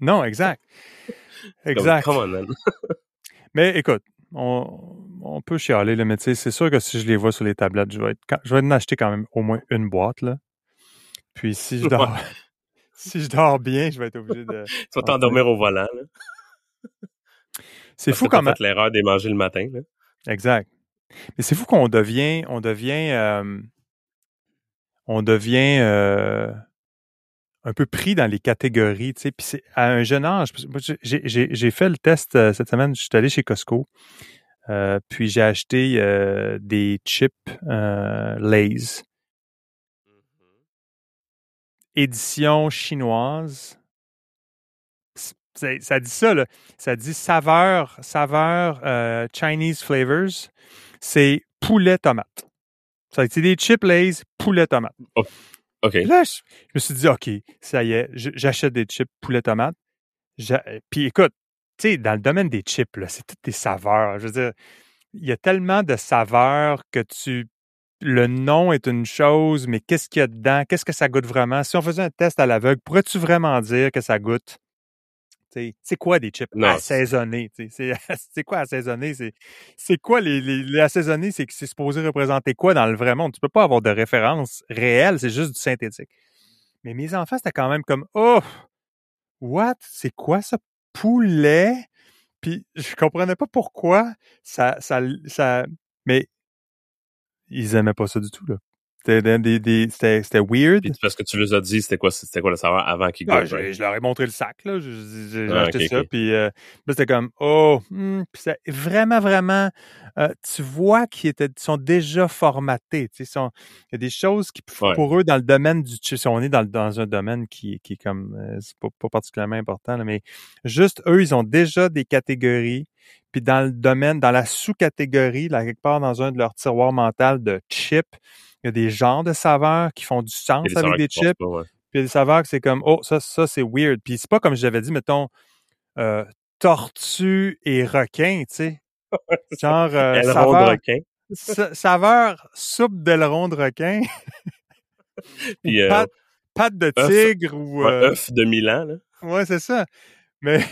non, exact. Exact. mais écoute, on, peut chialer, le mais c'est sûr que si je les vois sur les tablettes, je vais être, je vais en acheter quand même au moins une boîte, là. Puis si je dors, si je dors bien, je vais être obligé de. tu vas t'endormir au volant. C'est fou quand même. l'erreur de manger le matin, là. Exact. Mais c'est fou qu'on devient, on devient, euh, on devient euh, un peu pris dans les catégories, tu sais. Puis c'est à un jeune âge. J'ai fait le test euh, cette semaine. Je suis allé chez Costco. puis j'ai acheté des chips Lay's. Mm-hmm. Édition chinoise. Ça dit ça, là. Ça dit saveur, saveur Chinese flavors c'est poulet tomate. Ça a été des chips Lays, poulet tomate. OK. Là, je, me suis dit, OK, ça y est, j'achète des chips poulet tomate. Puis écoute, tu sais, dans le domaine des chips, c'est toutes des saveurs. Je veux dire, il y a tellement de saveurs que tu le nom est une chose, mais qu'est-ce qu'il y a dedans? Qu'est-ce que ça goûte vraiment? Si on faisait un test à l'aveugle, pourrais-tu vraiment dire que ça goûte? C'est quoi des chips assaisonnés? C'est quoi assaisonné? C'est quoi les, les, les assaisonnés? C'est c'est supposé représenter quoi dans le vrai monde? Tu peux pas avoir de référence réelle, c'est juste du synthétique. Mais mes enfants, c'était quand même comme Oh! What? C'est quoi ça? Poulet? Puis je comprenais pas pourquoi ça, ça, ça. Mais ils aimaient pas ça du tout, là. C'était weird. Puis parce que tu les as dit, c'était quoi, c'était quoi le savoir avant qu'ils goûtent? je, leur ai montré le sac, là. J'ai ah, acheté ça, puis euh, c'était comme, oh, hmm, c'est vraiment, vraiment, euh, tu vois qu'ils étaient, sont déjà formatés. Tu sais, il y a des choses qui, pour eux, dans le domaine du, si on est dans, dans un domaine qui, qui est comme, euh, c'est pas, pas, particulièrement important, là, mais juste eux, ils ont déjà des catégories. Puis dans le domaine, dans la sous-catégorie, là, quelque part dans un de leurs tiroirs mentaux de chips, il y a des genres de saveurs qui font du sens avec des chips. Puis il y a des saveurs que c'est comme, oh, ça, ça c'est weird. Puis c'est pas comme j'avais dit, mettons, euh, tortue et requin, tu sais. Genre, euh, saveur, requin. saveur soupe d'aileron de requin. Puis, euh, pâte, de tigre ou... Euh, œuf de Milan, là. Ouais, c'est ça. Mais,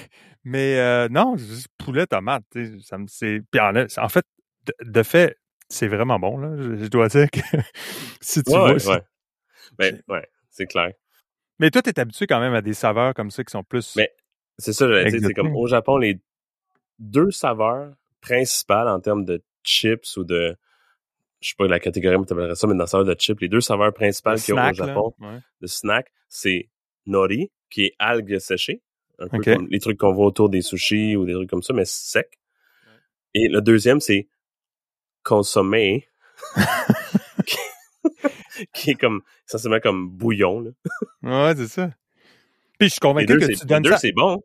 mais euh, non, juste poulet tomate. Ça me, c'est, puis en, en fait, de, fait, c'est vraiment bon, là. Je, dois dire que si tu ouais, vois. Ouais. Ben, ouais, c'est clair. Mais toi, tu es habitué quand même à des saveurs comme ça qui sont plus. Mais c'est ça, c'est comme au Japon, les deux saveurs principales en termes de chips ou de. Je sais pas la catégorie, mais tu ça, mais dans la saveur de chips, les deux saveurs principales qu'il y a au Japon, de snack, c'est nori, qui est algues séchées, un peu comme les trucs qu'on voit autour des sushis ou des trucs comme ça, mais sec. Et le deuxième, c'est consommer qui, est comme essentiellement comme bouillon. Là. ouais, c'est ça. Puis je suis convaincu que tu donnes ça. c'est bon.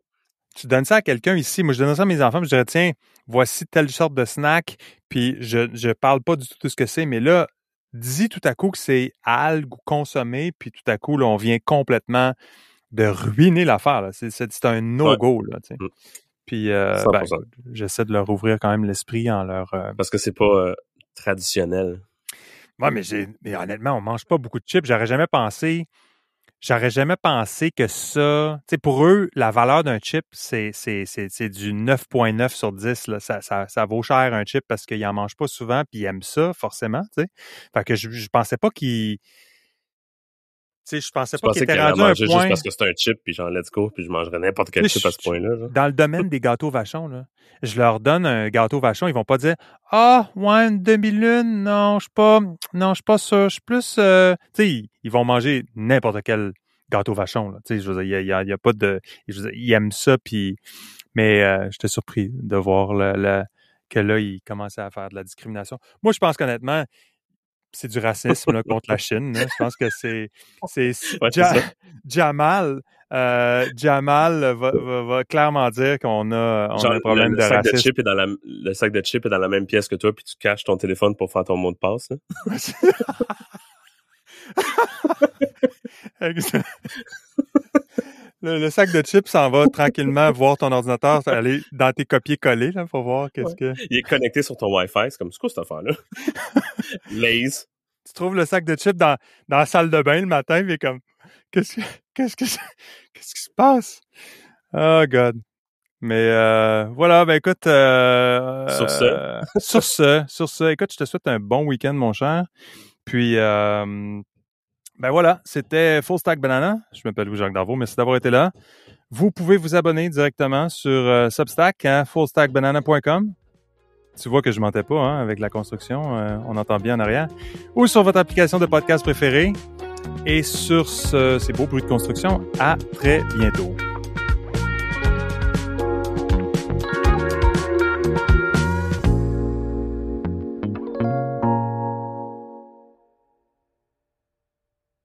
Tu donnes ça à quelqu'un ici. Moi, je donne ça à mes enfants, je dirais, tiens, voici telle sorte de snack, puis je, je parle pas du tout de ce que c'est, mais là, dis tout à coup que c'est algue ou consommé, puis tout à coup, là, on vient complètement de ruiner l'affaire. C'est un no-go. Là, mm. Puis euh, ben, j'essaie de leur ouvrir quand même l'esprit en leur. Euh, Parce que c'est pas euh, traditionnel. Ouais, mais j'ai mais honnêtement, on mange pas beaucoup de chips. J'aurais jamais pensé. J'aurais jamais pensé que ça. Tu sais, pour eux, la valeur d'un chip, c'est, c'est, c'est, du 9.9 sur 10. Là. Ça, ça, ça vaut cher un chip parce qu'ils en mangent pas souvent puis ils aiment ça, forcément. Tu sais. Fait que je, je pensais pas qu'ils sais, je pensais pas qu'il était rendu un point... juste parce que c'est un chip, puis genre, let's go, puis je mangerais n'importe quel chip à ce point-là. Dans le domaine des gâteaux vachons, là, je leur donne un gâteau vachon, ils vont pas dire « Ah, ouais, une demi-lune, non, je suis pas... Non, pas sûr, je suis plus... Euh... » Tu sais, ils vont manger n'importe quel gâteau vachon, là. Tu sais, je veux dire, il y a, y a, pas de... Je veux dire, ils aiment ça, puis... Mais euh, j'étais surpris de voir le, le, que là, ils commençaient à faire de la discrimination. Moi, je pense qu'honnêtement, c'est du racisme là, contre la Chine. Je pense que c'est c'est Jamal. Euh, Jamal va, va, clairement dire qu'on a, on a un problème le, de sac racisme. De chip est dans la, le sac de chip est dans la même pièce que toi, puis tu caches ton téléphone pour faire ton mot de passe. Le, sac de chips s'en va tranquillement voir ton ordinateur, aller dans tes copier-coller, là, pour voir qu'est-ce que... Il est connecté sur ton Wi-Fi, c'est comme, c'est quoi cette affaire-là? Laze. Tu trouves le sac de chips dans, dans la salle de bain le matin, mais comme, qu'est-ce que, qu'est-ce que, qu'est-ce qui se passe? Oh, God. Mais euh, voilà, ben écoute. Euh, sur ce. sur ce, sur ce. Écoute, je te souhaite un bon week-end, mon cher. Puis euh, ben voilà, c'était Full Stack Banana. Je m'appelle Louis-Jacques Darvaux. Merci d'avoir été là. Vous pouvez vous abonner directement sur euh, Substack, hein, fullstackbanana.com. Tu vois que je mentais pas hein, avec la construction. Euh, on entend bien en arrière. Ou sur votre application de podcast préférée. Et sur ce, ces beaux bruits de construction, à très bientôt.